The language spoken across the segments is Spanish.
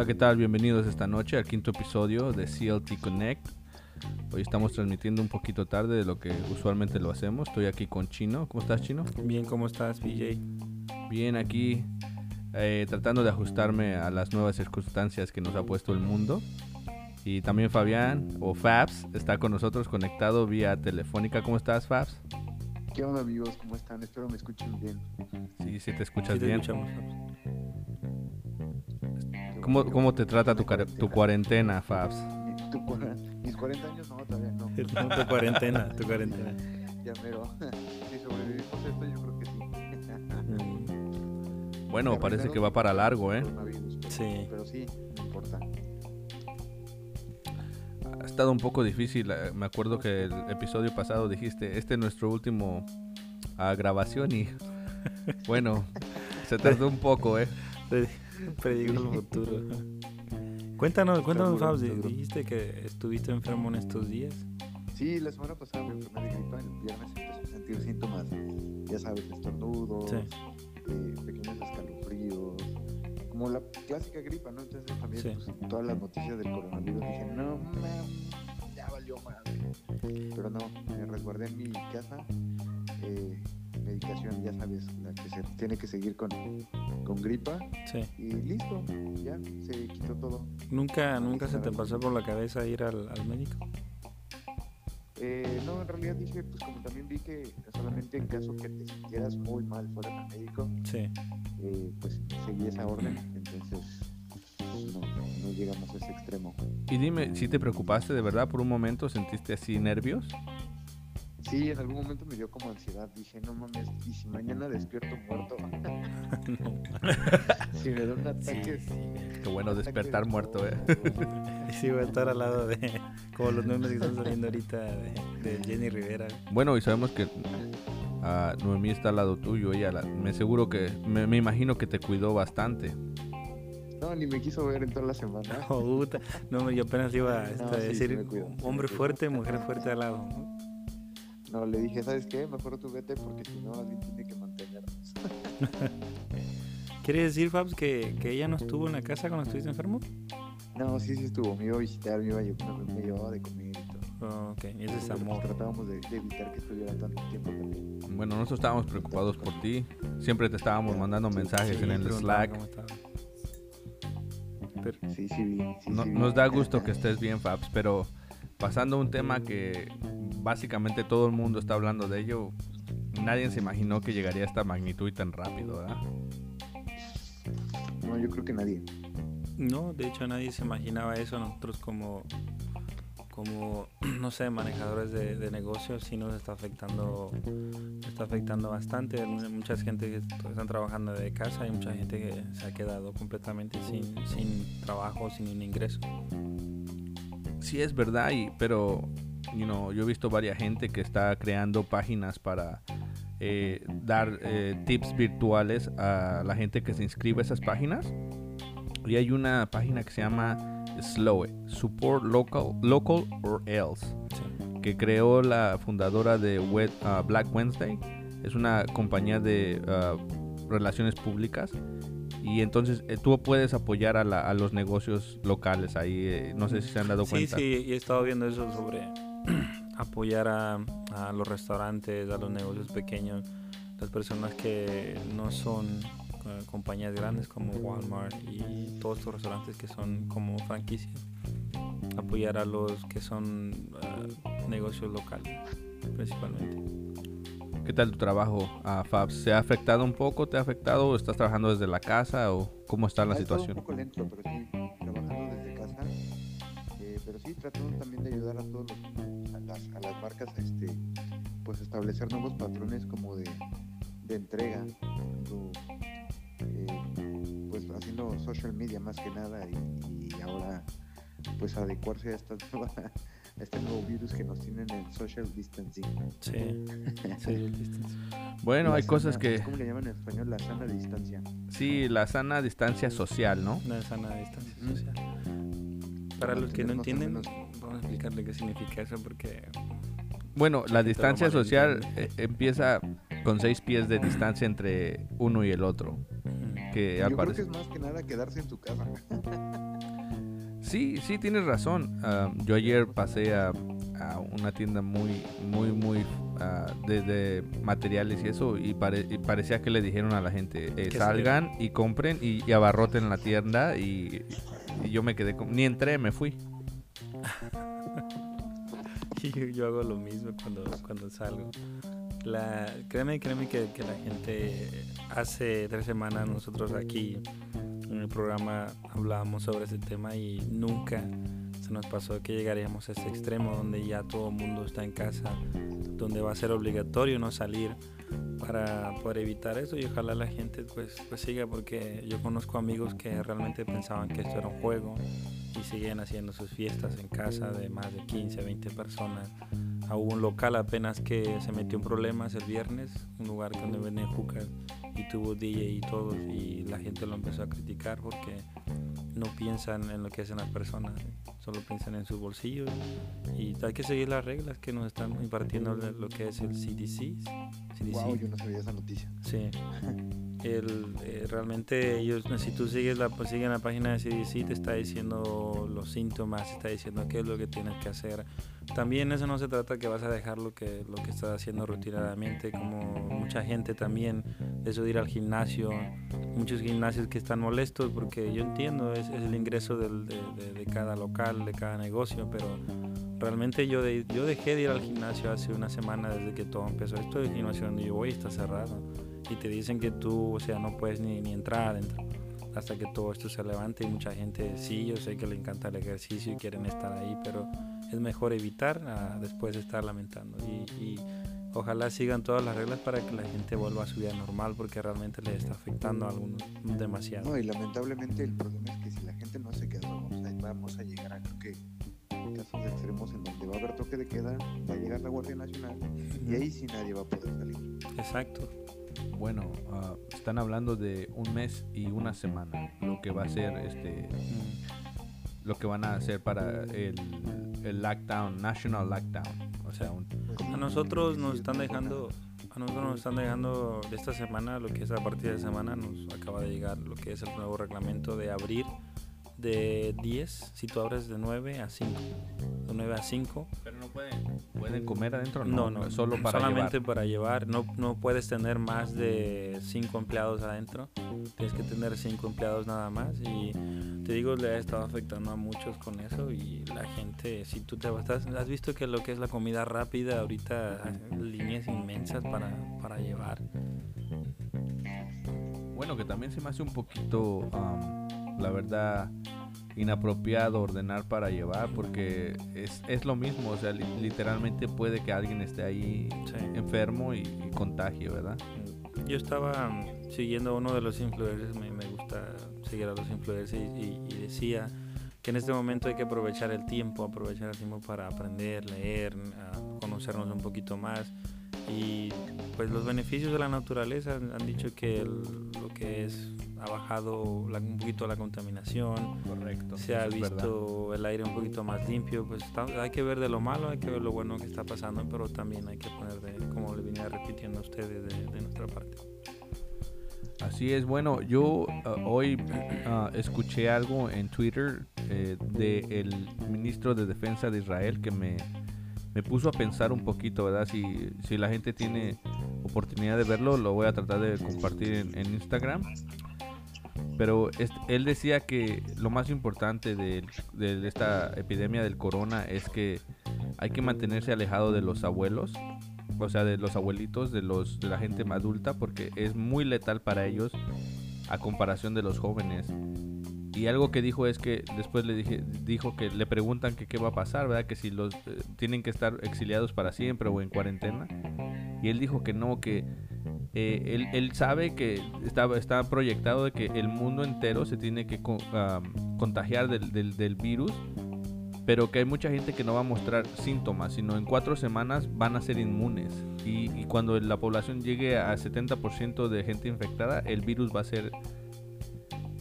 Hola, ¿qué tal? Bienvenidos esta noche al quinto episodio de CLT Connect. Hoy estamos transmitiendo un poquito tarde de lo que usualmente lo hacemos. Estoy aquí con Chino. ¿Cómo estás, Chino? Bien, ¿cómo estás, PJ? Bien, aquí eh, tratando de ajustarme a las nuevas circunstancias que nos ha puesto el mundo. Y también Fabián, o Fabs, está con nosotros conectado vía telefónica. ¿Cómo estás, Fabs? ¿Qué onda, amigos? ¿Cómo están? Espero me escuchen bien. Sí, sí te escuchas Sí te bien. escuchamos, Fabs. ¿Cómo, ¿Cómo te trata tu, tu cuarentena, Fabs? Tu mis 40 años, no, todavía no. Tu cuarentena, tu cuarentena. Ya mero. Si sobrevivimos esto, yo creo que sí. Mm, Bueno, parece que va para largo, ¿eh? Sí. Pero sí, no importa. Ha estado un poco difícil. eh, Me acuerdo que el episodio pasado dijiste, este es nuestro último ah, grabación y bueno, se tardó un poco, ¿eh? Pre- Predigo el futuro. Cuéntanos, cuéntanos, Fabs. Dijiste que estuviste enfermo en estos días. Sí, la semana pasada me enfermé de gripa. El viernes empecé a sentir síntomas, ya sabes, estornudos, Sí. eh, pequeños escalofríos. Como la clásica gripa, ¿no? Entonces también Sí. pues, todas las noticias del coronavirus dije, no, man, ya valió madre. Pero no, me resguardé en mi casa. eh, medicación, ya sabes, la que se tiene que seguir con, con gripa. Sí. Y listo, ya se quitó todo. ¿Nunca, nunca se te pasó por la cabeza ir al, al médico? Eh, no, en realidad dije, pues como también vi que solamente en caso que te sintieras muy mal fuera al médico, Sí. eh, pues seguí esa orden, entonces no, no llegamos a ese extremo. Y dime, si te preocupaste de verdad por un momento? ¿Sentiste así nervios? Sí, en algún momento me dio como ansiedad, dije, no mames, y si mañana despierto muerto, No. si me da un ataque... Qué bueno despertar de muerto, ¿eh? Y sí, voy a estar al lado de. Como los memes que están saliendo ahorita de, de Jenny Rivera. Bueno, y sabemos que ah, Noemí está al lado tuyo. Ella, la- me seguro que, me, me imagino que te cuidó bastante. No, ni me quiso ver en toda la semana. Oh, puta. No, yo apenas iba este, No, a sí, sí decir sí hombre fuerte, mujer fuerte al lado. ¿no? No, le dije, ¿sabes qué? Mejor tú vete porque si no alguien tiene que mantenernos. ¿Quiere decir, Fabs, que, que ella no estuvo en la casa cuando estuviste enfermo? No, sí, sí estuvo. Me iba a visitar, me iba a llevar, me llevaba de comer y todo. Oh, ok, ese es pues, amor. Tratábamos de, de evitar que estuviera tanto tiempo también. Bueno, nosotros estábamos preocupados por ti. Siempre te estábamos mandando Sí, mensajes Sí, en el Slack. cómo estaba. Pero- Sí, sí. Sí, No- sí nos da gusto que estés bien, Fabs, pero pasando a un tema que básicamente todo el mundo está hablando de ello, nadie se imaginó que llegaría a esta magnitud y tan rápido, ¿verdad? No, yo creo que nadie. No, de hecho nadie se imaginaba eso. Nosotros como, como no sé, manejadores de, de negocios sí nos está afectando, nos está afectando bastante. Hay mucha gente que están trabajando de casa y mucha gente que se ha quedado completamente sin, sin trabajo, sin un ingreso. Sí es verdad, y, pero you know, yo he visto varias gente que está creando páginas para eh, dar eh, tips virtuales a la gente que se inscribe a esas páginas. Y hay una página que se llama Slow It, Support Local, Local or Else, Sí. que creó la fundadora de ah, Black Wednesday. Es una compañía de ah, relaciones públicas. Y entonces eh, tú puedes apoyar a, la- a los negocios locales ahí. eh, no sé si se han dado Sí, cuenta. sí, y he estado viendo eso sobre apoyar a, a los restaurantes, a los negocios pequeños, las personas que no son eh, compañías grandes como Walmart y todos estos restaurantes que son como franquicias. Apoyar a los que son eh, negocios locales, principalmente. ¿Qué tal tu trabajo, ah, Fabs? ¿Se ha afectado un poco? ¿Te ha afectado? ¿O estás trabajando desde la casa? ¿O cómo está la situación? un poco lento, pero sí, trabajando desde casa. Eh, pero sí, tratando también de ayudar a todos los, a, las, a las marcas a este, pues establecer nuevos patrones como de, de entrega. Eh, pues haciendo social media más que nada y, y ahora pues adecuarse a esta nueva a este nuevo virus que nos tienen el social distancing. Sí, sí, listo. Bueno, La hay cosas sana- que... ¿Cómo le llaman en español? La sana distancia. Sí, la sana distancia social, ¿no? Una sana distancia social. Para los que no entienden, vamos a explicarle qué significa eso porque Bueno, la distancia social eh, empieza con seis pies de distancia entre uno y el otro. Que Yo al creo que parecer... es más que nada quedarse en tu casa. Sí, sí, tienes razón. Ah, yo ayer pasé a, una tienda muy, muy, muy uh, de, materiales y eso y, parecía que le dijeron a la gente, eh, salgan y compren y, abarroten la tienda y, yo me quedé, con, ni entré, me fui. yo, hago lo mismo cuando, cuando salgo. La, créeme, créeme que, que la gente hace tres semanas nosotros aquí en el programa hablábamos sobre ese tema y nunca se nos pasó que llegaríamos a ese extremo donde ya todo el mundo está en casa, donde va a ser obligatorio no salir para poder evitar eso y ojalá la gente pues, pues siga porque yo conozco amigos que realmente pensaban que esto era un juego y siguen haciendo sus fiestas en casa de más de 15, 20 personas. A un local apenas que se metió en problemas el viernes, un lugar donde venden y tuvo DJ y todo y la gente lo empezó a criticar porque no piensan en lo que hacen las personas, solo piensan en sus bolsillos y hay que seguir las reglas que nos están impartiendo lo que es el CDC. CDC. Wow, yo no sabía esa noticia. Sí. El, eh, realmente ellos, si tú sigues la, pues, siguen la página de CDC, te está diciendo los síntomas, te está diciendo qué es lo que tienes que hacer. También eso no se trata que vas a dejar lo que, lo que estás haciendo rutinadamente, como mucha gente también, eso de ir al gimnasio, muchos gimnasios que están molestos porque yo entiendo, es, el ingreso del, de, de, cada local, de cada negocio, pero realmente yo, yo dejé de ir al gimnasio hace una semana desde que todo empezó. Esto del gimnasio donde yo voy está cerrado y te dicen que tú, o sea, no puedes ni, ni entrar adentro hasta que todo esto se levante y mucha gente sí, yo sé que le encanta el ejercicio y quieren estar ahí, pero es mejor evitar ah, después de estar lamentando y, ojalá sigan todas las reglas para que la gente vuelva a su vida normal porque realmente le está afectando a algunos demasiado. No, y lamentablemente el problema es que si la gente no se queda, vamos a, vamos a llegar a creo que casos extremos en donde va a haber toque de queda, va a llegar la Guardia Nacional y ahí sí nadie va a poder salir. Exacto bueno, uh, están hablando de un mes y una semana, lo que va a ser este, lo que van a hacer para el, el lockdown, national lockdown. O sea, a nosotros nos están dejando, a nosotros nos están dejando de esta semana, lo que es a partir de semana, nos acaba de llegar lo que es el nuevo reglamento de abrir de 10 si tú abres de 9 a 5. De 9 a 5. Pero no pueden, pueden comer adentro, no, no, solo para solamente para llevar. No, no puedes tener más de 5 empleados adentro. Tienes que tener 5 empleados nada más. Y te digo, le ha estado afectando a muchos con eso. Y la gente, si tú te vas, has visto que lo que es la comida rápida, ahorita líneas inmensas para, para llevar. Bueno, que también se me hace un poquito la verdad inapropiado ordenar para llevar porque es, es lo mismo, o sea, literalmente puede que alguien esté ahí enfermo y, contagie, ¿verdad? Yo estaba um, siguiendo a uno de los influencers, me, me gusta seguir a los influencers y, decía que en este momento hay que aprovechar el tiempo, aprovechar el tiempo para aprender, leer, conocernos un poquito más y pues los beneficios de la naturaleza han, dicho que lo que es ha bajado un poquito la contaminación. Correcto. Se ha visto el aire un poquito más limpio. Pues hay que ver de lo malo, hay que ver lo bueno que está pasando, pero también hay que poner, de, como le venía repitiendo a ustedes, de, nuestra parte. Así es, bueno, yo ah, hoy ah, escuché algo en Twitter eh, del ministro de Defensa de Israel que me, me puso a pensar un poquito, ¿verdad? Si, si la gente tiene oportunidad de verlo, lo voy a tratar de compartir en, en Instagram. Pero él decía que lo más importante de, esta epidemia del corona es que hay que mantenerse alejado de los abuelos, o sea, de los abuelitos, de, los, de la gente adulta, porque es muy letal para ellos a comparación de los jóvenes. Y algo que dijo es que después le dije, dijo que le preguntan que qué va a pasar, ¿verdad? Que si los eh, tienen que estar exiliados para siempre o en cuarentena. Y él dijo que no, que eh, él, él, sabe que está, está proyectado de que el mundo entero se tiene que contagiar del, del, del, virus, pero que hay mucha gente que no va a mostrar síntomas, sino en cuatro semanas van a ser inmunes. Y, y cuando la población llegue a 70% de gente infectada, el virus va a ser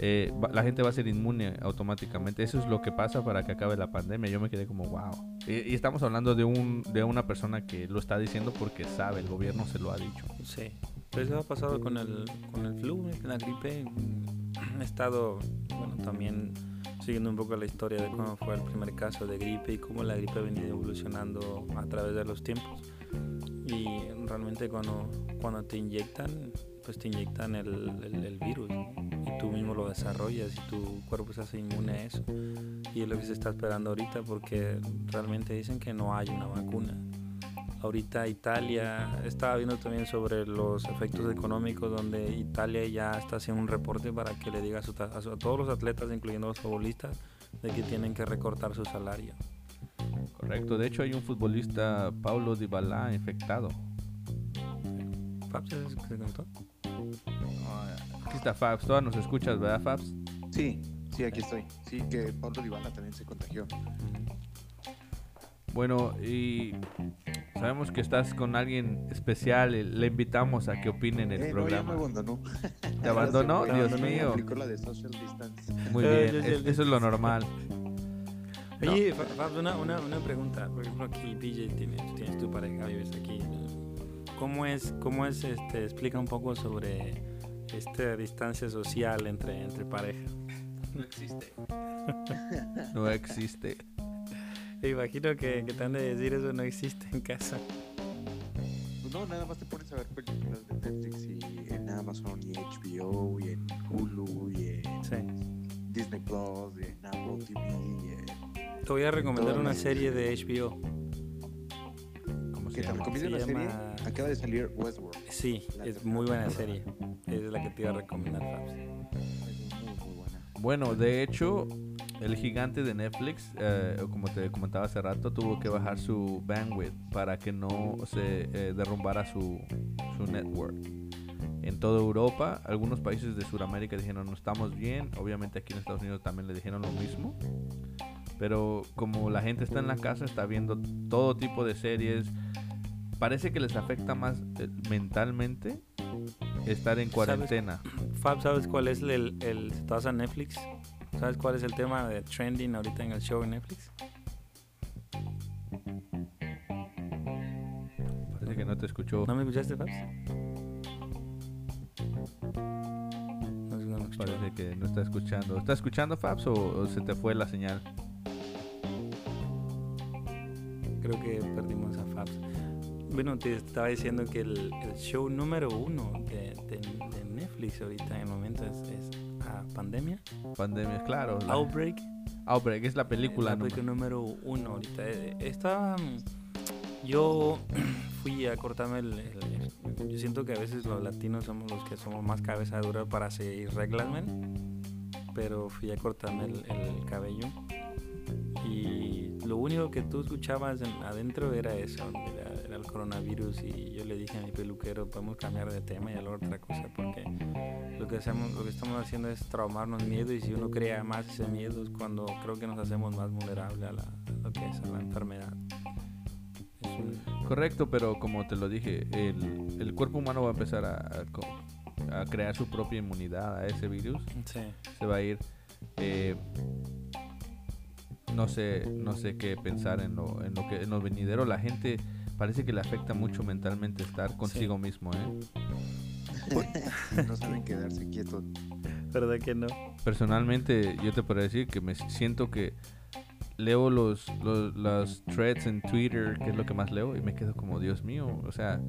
eh, la gente va a ser inmune automáticamente. Eso es lo que pasa para que acabe la pandemia. Yo me quedé como, wow. Y, estamos hablando de, un, de una persona que lo está diciendo porque sabe, el gobierno se lo ha dicho. Sí. Pero eso ha pasado con el, con el flu, la gripe. Ha estado, bueno, también siguiendo un poco la historia de cómo fue el primer caso de gripe y cómo la gripe ha venido evolucionando a través de los tiempos. Y realmente cuando, cuando te inyectan, pues te inyectan el, el, virus y tú mismo lo desarrollas y tu cuerpo se hace inmune a eso. Y es lo que se está esperando ahorita porque realmente dicen que no hay una vacuna. Ahorita Italia, estaba viendo también sobre los efectos económicos donde Italia ya está haciendo un reporte para que le diga a, a, todos los atletas, incluyendo los futbolistas, de que tienen que recortar su salario. Correcto, de hecho hay un futbolista, Paulo Dybala, infectado. ¿Fabs se contó? Aquí está Fabs, todas nos escuchas, ¿verdad Fabs? Sí, sí, aquí estoy. Sí, que Paulo Dybala también se contagió. Bueno, y sabemos que estás con alguien especial. Le invitamos a que opine en el eh, programa. No, me abandonó. ¿Te abandonó? Dios mío. Muy bien, eso es lo normal. Oye, una, una, una, pregunta. Por ejemplo, aquí, PJ, tienes, tienes tu pareja, vives aquí. ¿Cómo es, cómo es, este, explica un poco sobre esta distancia social entre, entre pareja? No existe. no existe. Me imagino que, que te han de decir eso no existe en casa. Pues no, nada más te pones a ver películas de Netflix y en Amazon y HBO y en Hulu y en Disney Plus y en Apple TV. Y te voy a recomendar una serie de HBO. ¿Cómo se llama? ¿Te una serie? Acaba de salir Westworld. Sí, es muy buena serie. Es la que te iba a recomendar, Fabs. Bueno, de hecho, el gigante de Netflix, eh, como te comentaba hace rato, tuvo que bajar su bandwidth para que no se eh, derrumbara su, su network. En toda Europa, algunos países de Sudamérica dijeron no estamos bien, obviamente aquí en Estados Unidos también le dijeron lo mismo. Pero como la gente está en la casa, está viendo todo tipo de series, parece que les afecta más eh, mentalmente estar en cuarentena. Fab, ¿sabes cuál es el, el, estás en Netflix? ¿Sabes cuál es el tema de trending ahorita en el show en Netflix? Parece que no te escuchó. ¿No me escuchaste, Fabs? No, Parece que no está escuchando. ¿Está escuchando, Fabs, o, se te fue la señal? Creo que perdimos a Fabs. Bueno, te estaba diciendo que el, show número uno de, Netflix ahorita en el momento es pandemia. Pandemia, claro. Outbreak. Outbreak es la película. Outbreak número uno ahorita. Eh, Estaba. Yo fui a cortarme el, Yo siento que a veces los latinos somos los que somos más cabeza dura para seguir reglas, Pero fui a cortarme el, el cabello. Y lo único que tú escuchabas adentro era eso, el coronavirus y yo le dije a mi peluquero, podemos cambiar de tema y a la otra cosa porque lo que hacemos, lo que estamos haciendo es traumarnos miedo y si uno crea más ese miedo es cuando creo que nos hacemos más vulnerables a, la, lo que es la enfermedad. Correcto, pero como te lo dije, el, el cuerpo humano va a empezar a, a, crear su propia inmunidad a ese virus. Se va a ir eh, no sé, no sé qué pensar en lo, en lo que en lo venidero. La gente parece que le afecta mucho mentalmente estar consigo mismo, ¿eh? no saben quedarse quietos. ¿Verdad que no? Personalmente, yo te puedo decir que me siento que leo los, los, threads en Twitter, que es lo que más leo, y me quedo como, Dios mío, o sea,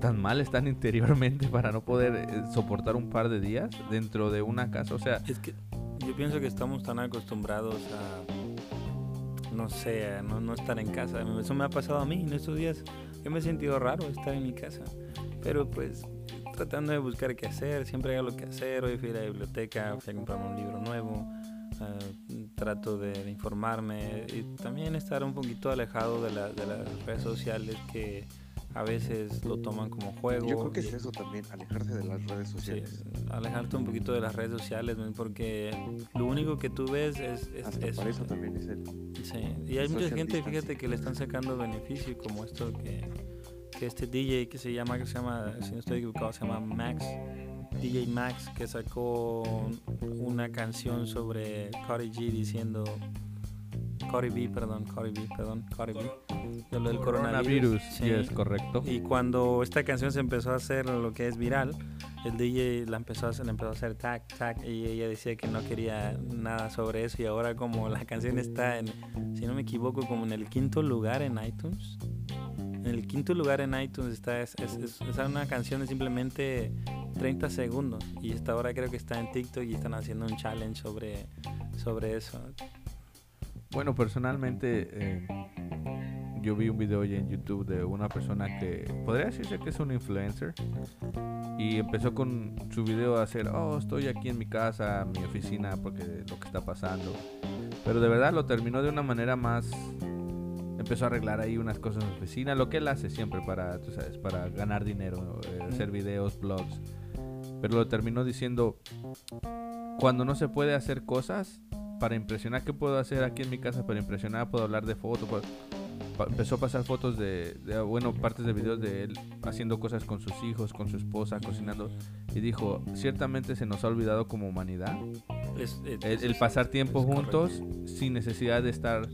tan mal están interiormente para no poder eh, soportar un par de días dentro de una casa. O sea, es que yo pienso que estamos tan acostumbrados a no sé, no, no estar en casa. Eso me ha pasado a mí en estos días. Yo me he sentido raro estar en mi casa. Pero pues tratando de buscar qué hacer, siempre hay algo que hacer. Hoy fui a la biblioteca, fui a comprarme un libro nuevo. Ah, trato de, informarme y también estar un poquito alejado de, de las redes sociales que a veces lo toman como juego. Yo creo que es eso también, alejarse de las redes sociales. alejarte un poquito de las redes sociales, porque lo único que tú ves es... es, eso también es el... Sí, y hay mucha gente, fíjate, que le están sacando beneficio, como esto que, que este DJ que se llama, que se llama, si no estoy equivocado, se llama Max. DJ Max que sacó una canción sobre Cardi G diciendo B, perdón, B, perdón, B, de lo del coronavirus. sí, es correcto. Y cuando esta canción se empezó a hacer lo que es viral, el DJ la empezó a hacer, empezó a hacer tag, tag, y ella decía que no quería nada sobre eso. Y ahora, como la canción está, en, si no me equivoco, como en el quinto lugar en iTunes. En el quinto lugar en iTunes está, es, es, es una canción de simplemente 30 segundos. Y esta ahora creo que está en TikTok y están haciendo un challenge sobre, sobre eso. Bueno, personalmente eh, yo vi un video hoy en YouTube de una persona que podría decirse que es un influencer y empezó con su video a hacer, oh, estoy aquí en mi casa, mi oficina, porque lo que está pasando. Pero de verdad lo terminó de una manera más... Empezó a arreglar ahí unas cosas en su oficina, lo que él hace siempre para, tú sabes, para ganar dinero, eh, hacer videos, blogs. Pero lo terminó diciendo, cuando no se puede hacer cosas, para impresionar, ¿qué puedo hacer aquí en mi casa para impresionar? Puedo hablar de fotos, empezó a pasar fotos de, bueno, partes de videos de él haciendo cosas con sus hijos, con su esposa, cocinando. Y dijo, ciertamente se nos ha olvidado como humanidad el, pasar tiempo juntos sin necesidad de estar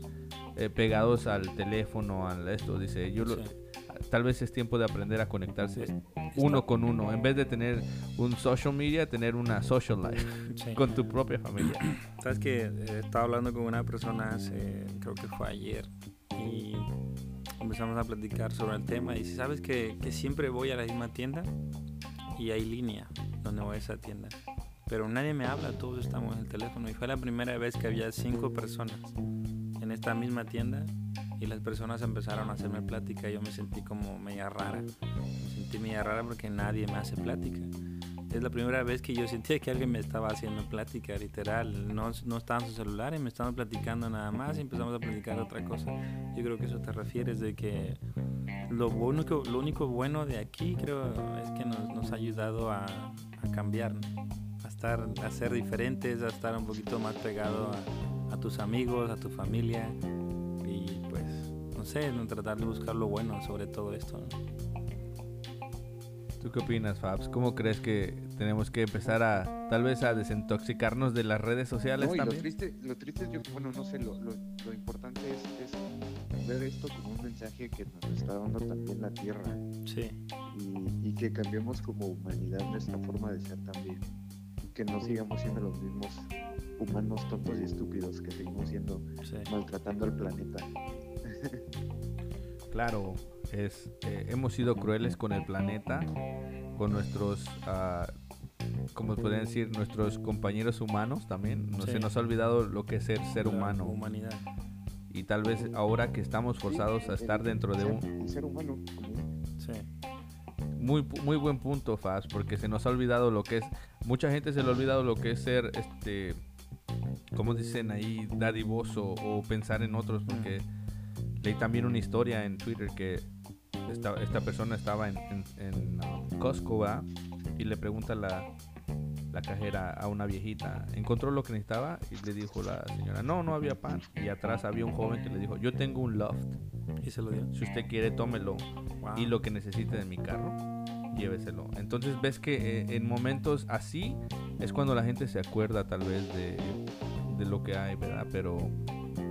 eh, pegados al teléfono, al esto. Dice, yo tal vez es tiempo de aprender a conectarse uno con uno. En vez de tener un social media, tener una social life con tu propia familia. Sabes que eh, estaba hablando con una persona hace, creo que fue ayer, y empezamos a platicar sobre el tema. Y sabes que, que siempre voy a la misma tienda y hay línea donde voy a esa tienda. Pero nadie me habla, todos estamos en el teléfono. Y fue la primera vez que había cinco personas en esta misma tienda y las personas empezaron a hacerme plática. Yo me sentí como media rara. Me sentí media rara porque nadie me hace plática. Es la primera vez que yo sentía que alguien me estaba haciendo plática, literal. No, no estaba en su celular y me estaban platicando nada más y empezamos a platicar otra cosa. Yo creo que eso te refieres de que lo único, lo único bueno de aquí creo es que nos, nos ha ayudado a, a cambiar, a, estar, a ser diferentes, a estar un poquito más pegado a, a tus amigos, a tu familia sé, tratar de buscar lo bueno sobre todo esto. ¿Tú qué opinas, Fabs? ¿Cómo crees que tenemos que empezar a, tal vez, a desintoxicarnos de las redes sociales también? Lo triste, lo triste es, yo, bueno, no sé, lo, lo, importante es, es, ver esto como un mensaje que nos está dando también la Tierra. Sí. Y, y que cambiemos como humanidad nuestra forma de ser también. Que no sigamos siendo los mismos humanos tontos y estúpidos que seguimos siendo, maltratando al planeta. Claro, es, eh, hemos sido crueles con el planeta, con nuestros, uh, como pueden decir, nuestros compañeros humanos también. No, Se nos ha olvidado lo que es ser ser humano. Humanidad. Y tal vez ahora que estamos forzados a estar dentro de un... Ser humano. Sí. Muy, muy buen punto, Faz, porque se nos ha olvidado lo que es... Mucha gente se le ha olvidado lo que es ser, este, como dicen ahí, dadivoso o pensar en otros, porque... Leí también una historia en Twitter que esta, esta persona estaba en, en, um, Costco y le pregunta la, la cajera a una viejita, ¿encontró lo que necesitaba? Y le dijo la señora, no, no había pan. Y atrás había un joven que le dijo, yo tengo un loft. Y se lo dio. Si usted quiere, tómelo. Y lo que necesite de mi carro, lléveselo. Entonces ves que eh, en momentos así es cuando la gente se acuerda tal vez de, de lo que hay, ¿verdad? Pero...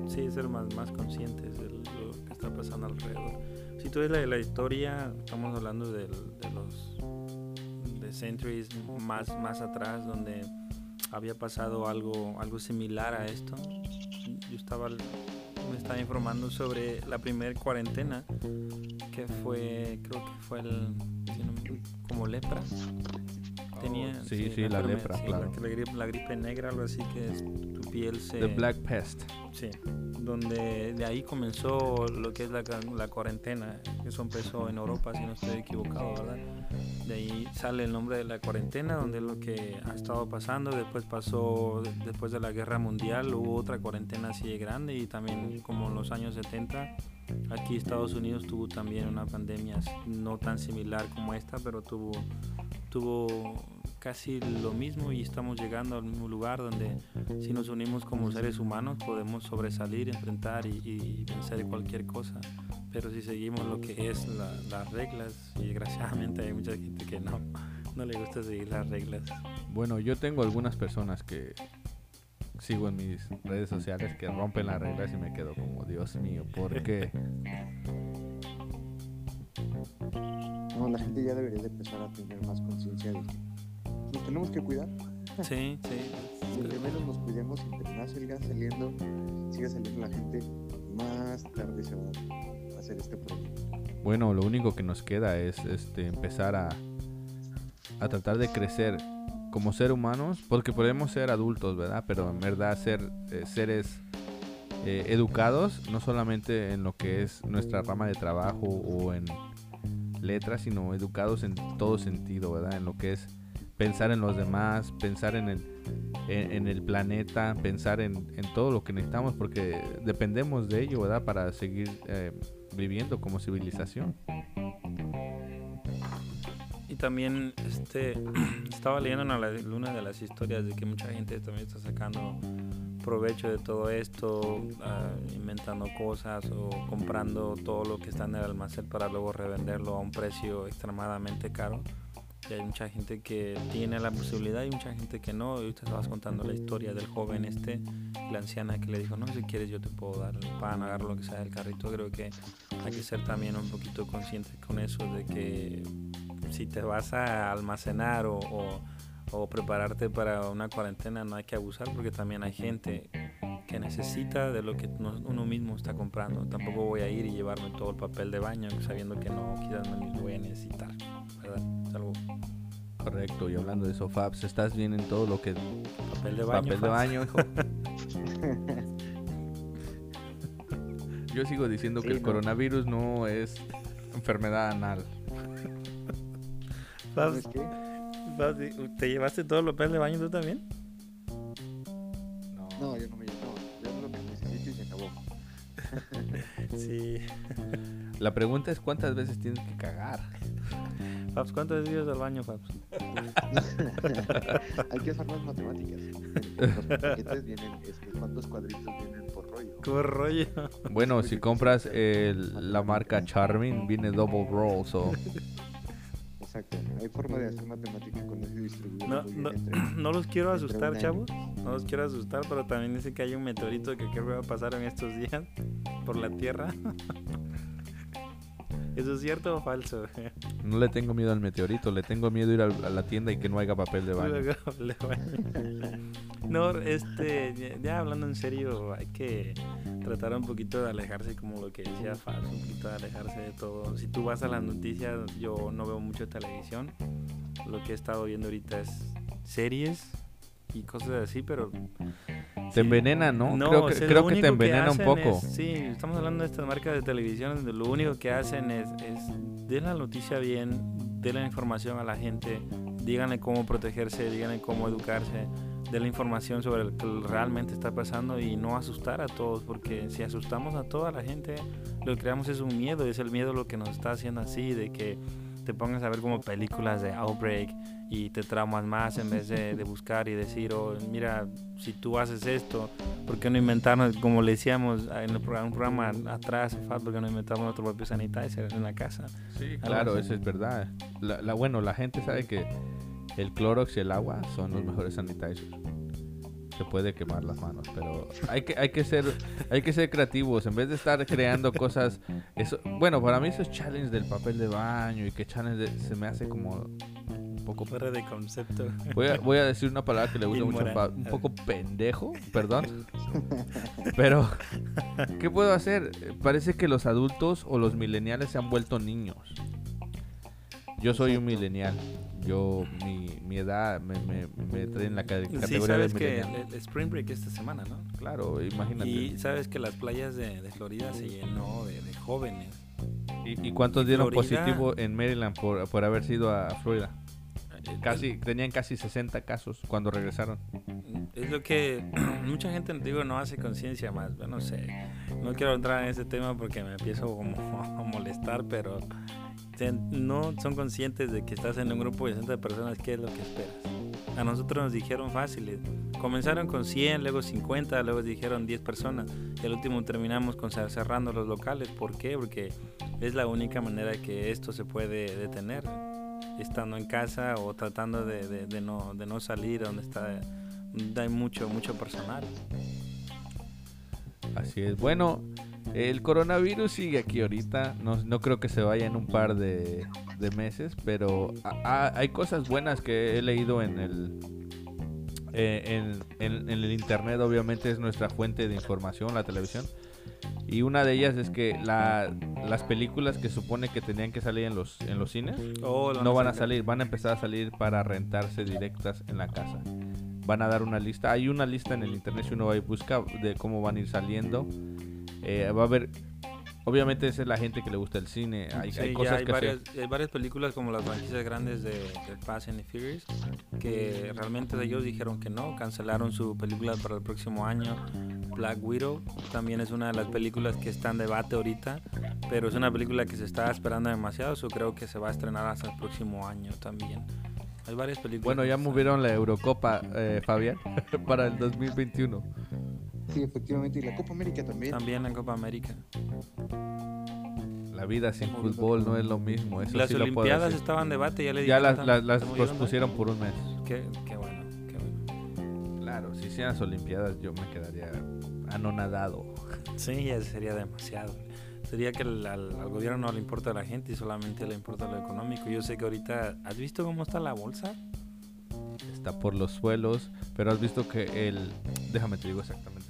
Sí, ser más, más conscientes de está pasando alrededor. Si tú ves la, la historia, estamos hablando de los de centuries más, más atrás, donde había pasado algo, algo similar a esto. Yo estaba, me estaba informando sobre la primera cuarentena, que fue, creo que fue el, como lepra. Tenía, sí, sí, la lepra, claro. La, gripe, la, gripe, negra, algo así que piel se... The Black Pest. Sí, donde de ahí comenzó lo que es la, la cuarentena, que eso empezó en Europa, si no estoy equivocado, ¿verdad? De ahí sale el nombre de la cuarentena, donde es lo que ha estado pasando, después pasó, después de la guerra mundial, hubo otra cuarentena así grande y también como en los años 70, aquí Estados Unidos tuvo también una pandemia no tan similar como esta, pero tuvo, tuvo casi lo mismo y estamos llegando al mismo lugar donde si nos unimos como seres humanos podemos sobresalir, enfrentar y, vencer cualquier cosa. Pero si seguimos lo que es las reglas, y desgraciadamente hay mucha gente que no, no le gusta seguir las reglas. Bueno, yo tengo algunas personas que sigo en mis redes sociales que rompen las reglas y me quedo como, Dios mío, ¿por qué? No, la gente ya debería de empezar a tener más conciencia de que nos tenemos que cuidar. Sí, sí. Entre menos nos cuidemos, entre más siga saliendo, siga saliendo la gente, más tarde se va a hacer este problema. Bueno, lo único que nos queda es este empezar a, a tratar de crecer como ser humanos, porque podemos ser adultos, ¿verdad? Pero en verdad ser eh, seres eh, educados, no solamente en lo que es nuestra rama de trabajo o en letras, sino educados en todo sentido, ¿verdad? En lo que es pensar en los demás, pensar en el, en, el planeta, pensar en, en, todo lo que necesitamos, porque dependemos de ello, ¿verdad? Para seguir eh, viviendo como civilización. Y también este estaba leyendo una de las historias de que mucha gente también está sacando provecho de todo esto, ah, inventando cosas o comprando todo lo que está en el almacén para luego revenderlo a un precio extremadamente caro. Y hay mucha gente que tiene la posibilidad y mucha gente que no. Y usted estabas contando la historia del joven este, la anciana que le dijo, no, si quieres yo te puedo dar el pan, agarrar lo que sea del carrito. Creo que hay que ser también un poquito conscientes con eso de que si te vas a almacenar o, o o prepararte para una cuarentena, no hay que abusar porque también hay gente que necesita de lo que uno mismo está comprando. Tampoco voy a ir y llevarme todo el papel de baño sabiendo que no, quizás no lo voy a necesitar, ¿verdad? Es algo Correcto, y hablando de eso, Fabs, ¿estás bien en todo lo que... Papel de baño. Papel de baño, hijo. Yo sigo diciendo que el coronavirus no es enfermedad anal. ¿Sabes qué? ¿Te llevaste todo el papel de baño tú también? No, no yo no me llevo. Yo lo que necesito y se acabó. sí. La pregunta es cuántas veces tienes que cagar. Fabs, ¿cuántas veces ibas al baño, Fabs? Hay que hacer más matemáticas. Los paquetes vienen, este, ¿cuántos cuadritos vienen por rollo? Por rollo. Bueno, si compras el, la marca Charmin, viene double roll, so Exacto, hay forma de hacer matemática con ese distribuidor. No, no, no, los quiero asustar, chavos. No los quiero asustar, pero también dice que hay un meteorito que creo que va a pasar en estos días por la Tierra. ¿Eso es cierto o falso? No le tengo miedo al meteorito, le tengo miedo ir a la tienda y que no haya papel de baño. No, este, ya hablando en serio, hay que tratar un poquito de alejarse, como lo que decía Faz, un poquito de alejarse de todo. Si tú vas a las noticias, yo no veo mucho televisión. Lo que he estado viendo ahorita es series y cosas así, pero te envenena, ¿no? creo que, creo que te envenena un poco. sí, estamos hablando de estas marcas de televisión donde lo único que hacen es, es den la noticia bien, den la información a la gente, díganle cómo protegerse, díganle cómo educarse, den la información sobre lo que realmente está pasando y no asustar a todos, porque si asustamos a toda la gente, lo que creamos es un miedo, es el miedo lo que nos está haciendo así, de que te pongas a ver como películas de Outbreak y te traumas más en vez de, buscar y decir, oh, mira, si tú haces esto, ¿por qué no inventarnos, como le decíamos en el programa, un programa atrás, ¿por qué no inventamos nuestro propio sanitizer en la casa? Sí, claro, eso es verdad. La, bueno, la gente sabe que el Clorox y el agua son los mejores sanitizers se puede quemar las manos, pero hay que hay que ser hay que ser creativos en vez de estar creando cosas eso bueno, para mí eso es challenge del papel de baño y que challenge se me hace como un poco fuera de concepto. Voy a, voy a decir una palabra que le gusta mucho un poco pendejo, perdón. Pero ¿qué puedo hacer? Parece que los adultos o los millennials se han vuelto niños. Yo soy un millennial yo, mi, mi edad me, me, me, trae en la categoría sí, sabes que el, Spring Break esta semana, ¿no? Claro, imagínate. Y sabes que las playas de, de Florida se llenó de, de jóvenes. ¿Y, y cuántos dieron positivo en Maryland por, por haber sido a Florida? Eh, casi, tenían casi 60 casos cuando regresaron. Es lo que mucha gente, digo, no hace conciencia más. no sé, no quiero entrar en ese tema porque me empiezo como a molestar, pero no son conscientes de que estás en un grupo de 60 personas, ¿qué es lo que esperas? A nosotros nos dijeron fáciles. Comenzaron con 100, luego 50, luego dijeron 10 personas. Y al último terminamos con cerrando los locales. ¿Por qué? Porque es la única manera que esto se puede detener. Estando en casa o tratando de, no, de no salir donde está hay mucho, mucho personal. Así es. Bueno, El coronavirus sigue aquí ahorita. No, no creo que se vaya en un par de, de meses. Pero a- a- hay cosas buenas que he leído en el. eh, en, en- en el internet, obviamente, es nuestra fuente de información, la televisión. Y una de ellas es que la- las películas que supone que tenían que salir en los, en los cines Oh, no van a salir, van a empezar a salir para rentarse directas en la casa. Van a dar una lista, hay una lista en el internet si uno va y busca de cómo van a ir saliendo. Eh, va a haber, obviamente esa es la gente que le gusta el cine. Hay, Sí, hay ya cosas hay que varias, hay varias películas como las franquicias grandes de, de Fast and the Furious que realmente ellos dijeron que no, cancelaron su película para el próximo año. Black Widow también es una de las películas que está en debate ahorita, pero es una película que se está esperando demasiado, yo creo que se va a estrenar hasta el próximo año también. Hay varias películas. Bueno, ya movieron la Eurocopa, eh, Fabián, para el 2021. Sí, efectivamente. Y la Copa América también. También la Copa América. La vida sin fútbol no es lo mismo. Eso las sí lo puedo Olimpiadas estaban en debate, ya le Ya las, tam- las, las pospusieron por un mes. Qué, qué bueno, qué bueno. Claro, si sean las Olimpiadas yo me quedaría anonadado. Sí, ya sería demasiado. Sería que al, al- al gobierno no le importa a la gente y solamente le importa lo económico. Yo sé que ahorita, ¿has visto cómo está la bolsa? está por los suelos, pero has visto que el, déjame te digo exactamente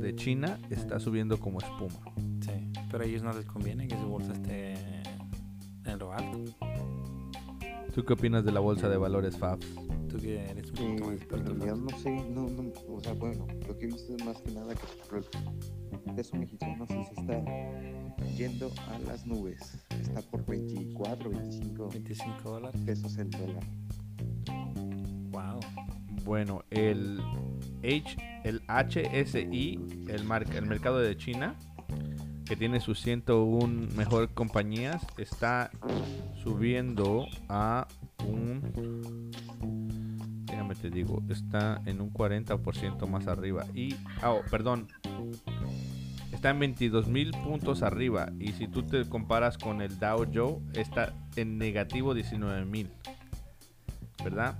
de China está subiendo como espuma. Sí, pero a ellos no les conviene que su bolsa esté en lo alto. ¿Tú qué opinas de la bolsa de valores FABs? Tú que eres un Eh, experto. no sé, no, no, o sea, bueno, lo que he visto es más que nada que el peso mexicano sí se está yendo a las nubes. Está por 24, 25 25 dólares. pesos el dólar. Wow. Bueno, el H, el HSI, el, mar- el mercado de China, que tiene sus 101 mejor compañías, está subiendo a un déjame te digo, está en un 40% más arriba y ah, oh, perdón, está en 22 mil puntos arriba y si tú te comparas con el Dow Jones está en negativo 19 mil, ¿verdad?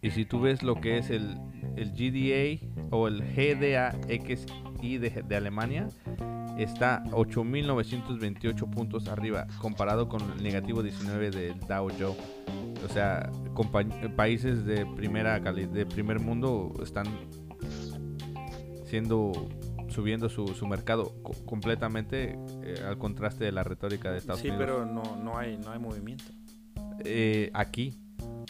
Y si tú ves lo que es el, el GDA o el GDAXI de, de Alemania, está 8.928 puntos arriba comparado con el negativo 19 del Dow Jones. O sea, países de primera de primer mundo están siendo subiendo su, su mercado co- completamente eh, al contraste de la retórica de Estados Sí, Unidos. pero no, no, hay, no hay movimiento. Eh, aquí,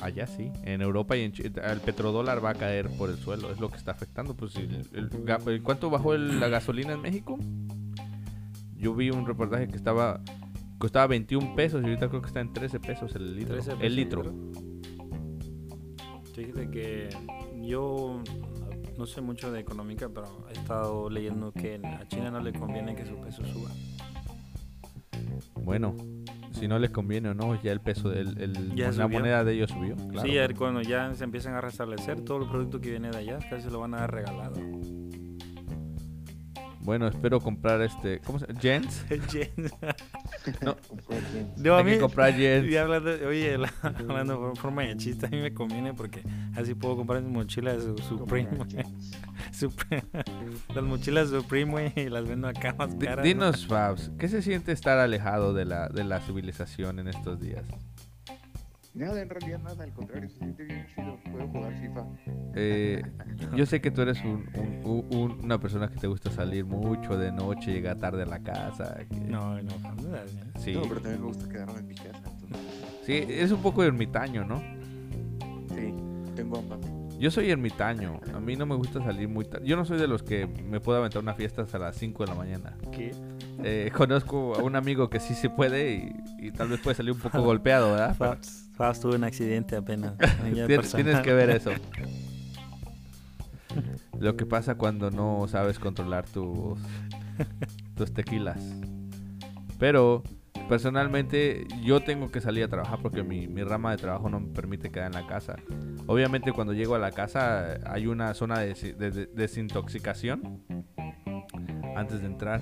allá sí, en Europa y en el petrodólar va a caer por el suelo, es lo que está afectando. Pues el, el ¿cuánto bajó el- la gasolina en México? Yo vi un reportaje que estaba costaba 21 pesos y ahorita creo que está en 13 pesos el litro. 13 el pesos, litro. Fíjate que yo no sé mucho de económica, pero he estado leyendo que a China no le conviene que su peso suba. Bueno, si no les conviene o no, ya el peso, el, el- Ya la moneda de ellos subió. claro. sí, a ver, cuando ya se empiezan a restablecer, todo el producto que viene de allá casi se lo van a dar regalado. Bueno, espero comprar este, ¿cómo se llama? Jens. No. Comprar bien. No, a que mí, comprar Jens. y hablando, oye, la- hablando por forma de chiste, a mí me conviene porque así puedo comprar mis mochilas su- Supreme. Comprar güey. jeans. Supreme. Las mochilas Supreme, güey, y las vendo acá más caras. ¿no? Dinos, Fabs, ¿qué se siente estar alejado de la, de la civilización en estos días? Nada, en realidad nada, al contrario, se siente bien chido. Puedo jugar FIFA. Eh, yo sé que tú eres un- un- un- un- una persona que te gusta salir mucho de noche, llegar tarde a la casa. que- No, no, sí, No, pero también me gusta quedarme en mi casa. Entonces, sí, eres un poco ermitaño, ¿no? sí, tengo ambas. Yo soy ermitaño, a mí no me gusta salir muy tarde. Yo no soy de los que me puedo aventar una fiesta hasta las 5 de la mañana. ¿Qué? Eh, conozco a un amigo que sí se puede y, y tal vez puede salir un poco golpeado, ¿verdad? Fabs, Fabs tuvo un accidente apenas. Tienes, que ver eso. Lo que pasa cuando no sabes controlar tus, tus tequilas. Pero personalmente yo tengo que salir a trabajar porque mi, mi rama de trabajo no me permite quedar en la casa. Obviamente cuando llego a la casa hay una zona de, desi- de- de- desintoxicación antes de entrar.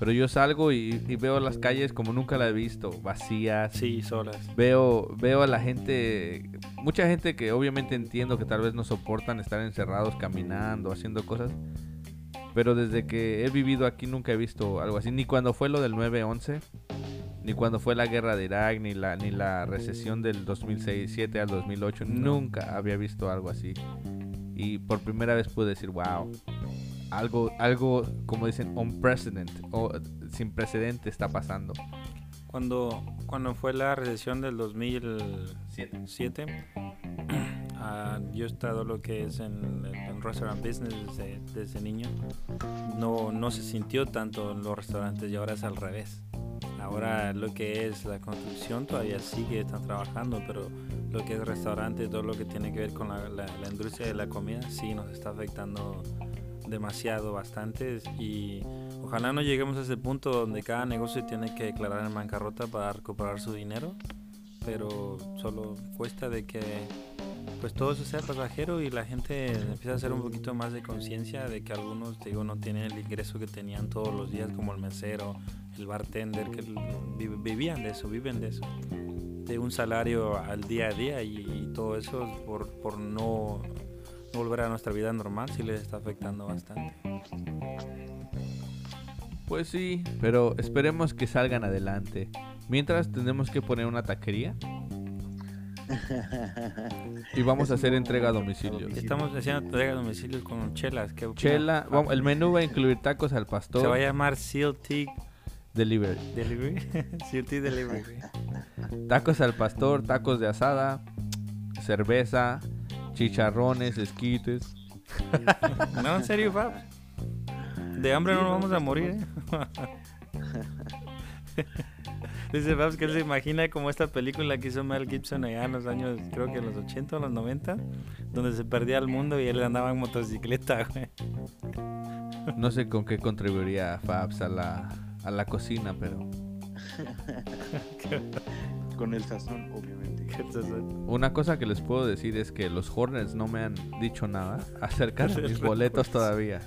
Pero yo salgo y, y veo las calles como nunca la he visto, vacías. Sí, solas. Veo, veo a la gente, mucha gente que obviamente entiendo que tal vez no soportan estar encerrados caminando, haciendo cosas. Pero desde que he vivido aquí nunca he visto algo así. Ni cuando fue lo del 9-11, ni cuando fue la guerra de Irak, ni la, ni la recesión del 2006-7 al 2008. Nunca había visto algo así. Y por primera vez pude decir, wow, algo, algo como dicen, unprecedented, o sin precedente está pasando. Cuando, cuando fue la recesión del 2007, ah, yo he estado lo que es en el restaurant business desde, desde, niño. No, no se sintió tanto en los restaurantes y ahora es al revés. Ahora lo que es la construcción todavía sigue, están trabajando, pero lo que es restaurante, todo lo que tiene que ver con la, la, la industria de la comida, sí nos está afectando demasiado, bastante y ojalá no lleguemos a ese punto donde cada negocio tiene que declarar en bancarrota para recuperar su dinero, pero solo cuesta de que pues todo eso sea pasajero y la gente empieza a hacer un poquito más de conciencia de que algunos, digo, no tienen el ingreso que tenían todos los días como el mesero, el bartender, que vivían de eso, viven de eso, de un salario al día a día y, todo eso por, por no volver a nuestra vida normal sí les está afectando bastante. Pues sí, pero esperemos que salgan adelante. Mientras tenemos que poner una taquería. y vamos a hacer entrega a domicilio. Estamos haciendo entrega a domicilio con chelas. Chela, el menú va a incluir tacos al pastor. Se va a llamar Seal Delivery. Delivery. Seal Delivery. Tacos al pastor, tacos de asada, cerveza, chicharrones, esquites. no, en serio, Fab. De hambre no nos vamos a morir. ¿eh? Dice Fabs que él se imagina como esta película que hizo Mel Gibson allá en los años, creo que en los 80 o los 90, donde se perdía el mundo y él andaba en motocicleta, No sé con qué contribuiría Fabs a la, a la cocina, pero... con el sazón, obviamente. Una cosa que les puedo decir es que los Hornets no me han dicho nada acerca de mis boletos todavía.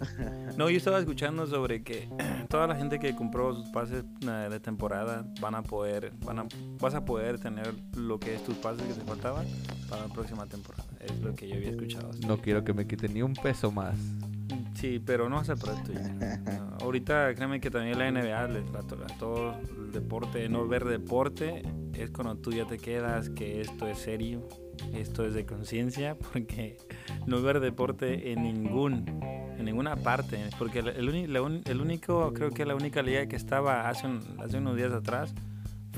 No, yo estaba escuchando sobre que toda la gente que compró sus pases eh, de temporada van a poder, van a, vas a poder tener lo que es tus pases que te faltaban para la próxima temporada. Es lo que yo había escuchado. No quiero que me quiten ni un peso más. Sí, pero no hace pronto. ahorita créeme que también la NBA, a todo el deporte, no ver deporte, es cuando tú ya te quedas que esto es serio, esto es de conciencia, porque no ver deporte en ningún, en ninguna parte, porque el, el, único, creo que la única liga que estaba hace, hace unos días atrás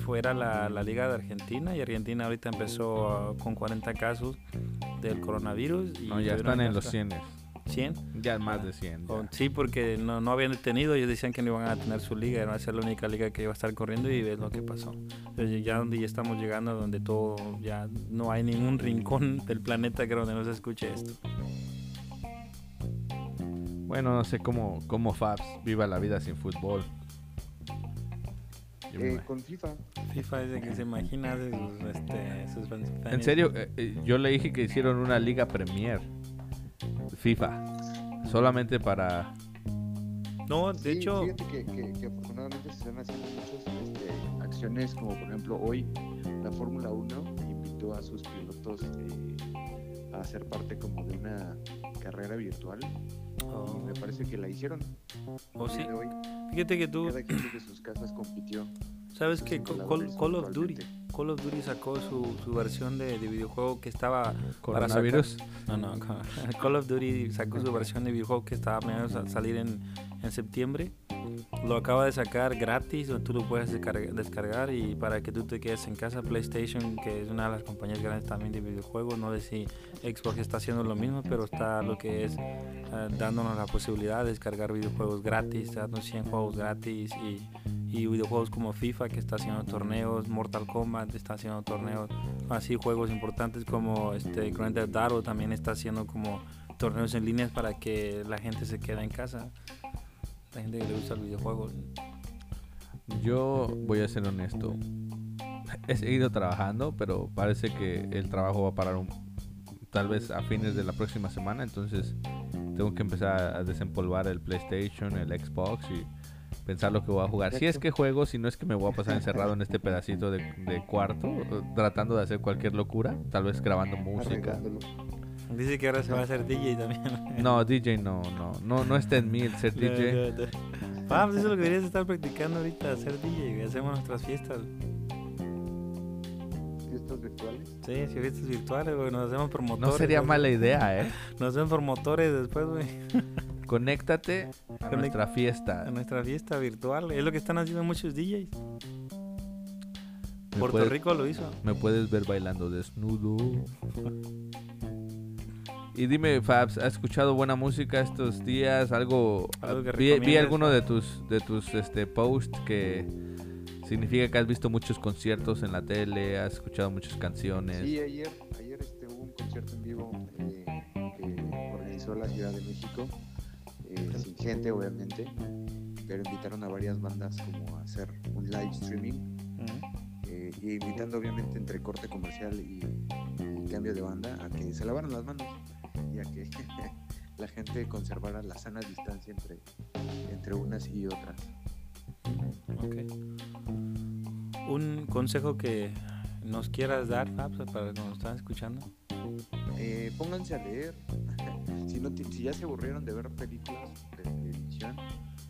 fuera la, la, Liga de Argentina y Argentina ahorita empezó con 40 casos del coronavirus. Y no, ya están en los 100. ¿100? Ya más de 100. sí, porque no, no habían detenido, ellos decían que no iban a tener su liga, iba a ser la única liga que iba a estar corriendo y ves lo que pasó. Entonces ya donde ya estamos llegando, donde todo, ya no hay ningún rincón del planeta que donde no se escuche esto. Bueno, no sé cómo, cómo Fabs viva la vida sin fútbol. Eh, con FIFA. FIFA es de que se imagina de sus, este, sus En serio, eh, eh, yo le dije que hicieron una liga Premier. FIFA. Solamente para... No, de hecho... Fíjate que, que, afortunadamente se están haciendo muchas este, acciones, como por ejemplo hoy la Fórmula 1 invitó a sus pilotos eh, a ser parte como de una carrera virtual. Oh. me parece que la hicieron. ¿Oh, sí? Fíjate que tú... Cada quien de sus casas compitió. ¿Sabes que Call, of Duty? Call of Duty sacó su, su versión de, de, videojuego que estaba para sacar... No, no, Call of Duty sacó su versión de videojuego que estaba a salir en, en septiembre lo acaba de sacar gratis, donde tú lo puedes descargar y para que tú te quedes en casa. PlayStation, que es una de las compañías grandes también de videojuegos, no sé si Xbox está haciendo lo mismo, pero está lo que es eh, dándonos la posibilidad de descargar videojuegos gratis, dando 100 juegos gratis y, videojuegos como FIFA, que está haciendo torneos, Mortal Kombat está haciendo torneos, así juegos importantes como este Grand Theft Auto también está haciendo como torneos en línea para que la gente se quede en casa la gente que le gusta el videojuego. Yo voy a ser honesto. He seguido trabajando, pero parece que el trabajo va a parar un, tal vez a fines de la próxima semana. Entonces tengo que empezar a desempolvar el PlayStation, el Xbox y pensar lo que voy a jugar. Si es que juego, si no es que me voy a pasar encerrado en este pedacito de, cuarto, tratando de hacer cualquier locura, tal vez grabando música. Dice que ahora se va a hacer DJ también. No, DJ no, no, no, no está en mí el ser DJ. No, no, no. Paps, eso es lo que deberías estar practicando ahorita, hacer DJ. Hacemos nuestras fiestas. ¿Fiestas virtuales? Sí, sí, fiestas virtuales, güey. Nos hacemos promotores. No sería güey. mala idea, ¿eh? Nos hacemos promotores después, güey. Conéctate a Conect- nuestra A fiesta. nuestra fiesta virtual. Es lo que están haciendo muchos DJs. Me Puerto puedes- Rico lo hizo. Me puedes ver bailando desnudo. Y dime, Fabs, ¿has escuchado buena música estos días? Algo, Algo que vi, vi alguno de tus de tus este posts que significa que has visto muchos conciertos en la tele, has escuchado muchas canciones. Sí, ayer, ayer este, hubo un concierto en vivo eh, que organizó la Ciudad de México, eh, sin gente obviamente, pero invitaron a varias bandas como a hacer un live streaming, eh, y invitando obviamente entre corte comercial y, y cambio de banda a que se lavaran las manos y a que la gente conservara la sana distancia entre, entre unas y otras. Ok. Un consejo que nos quieras dar, Fabs, para los que nos están escuchando. Eh, pónganse a leer. si, no, si ya se aburrieron de ver películas de televisión,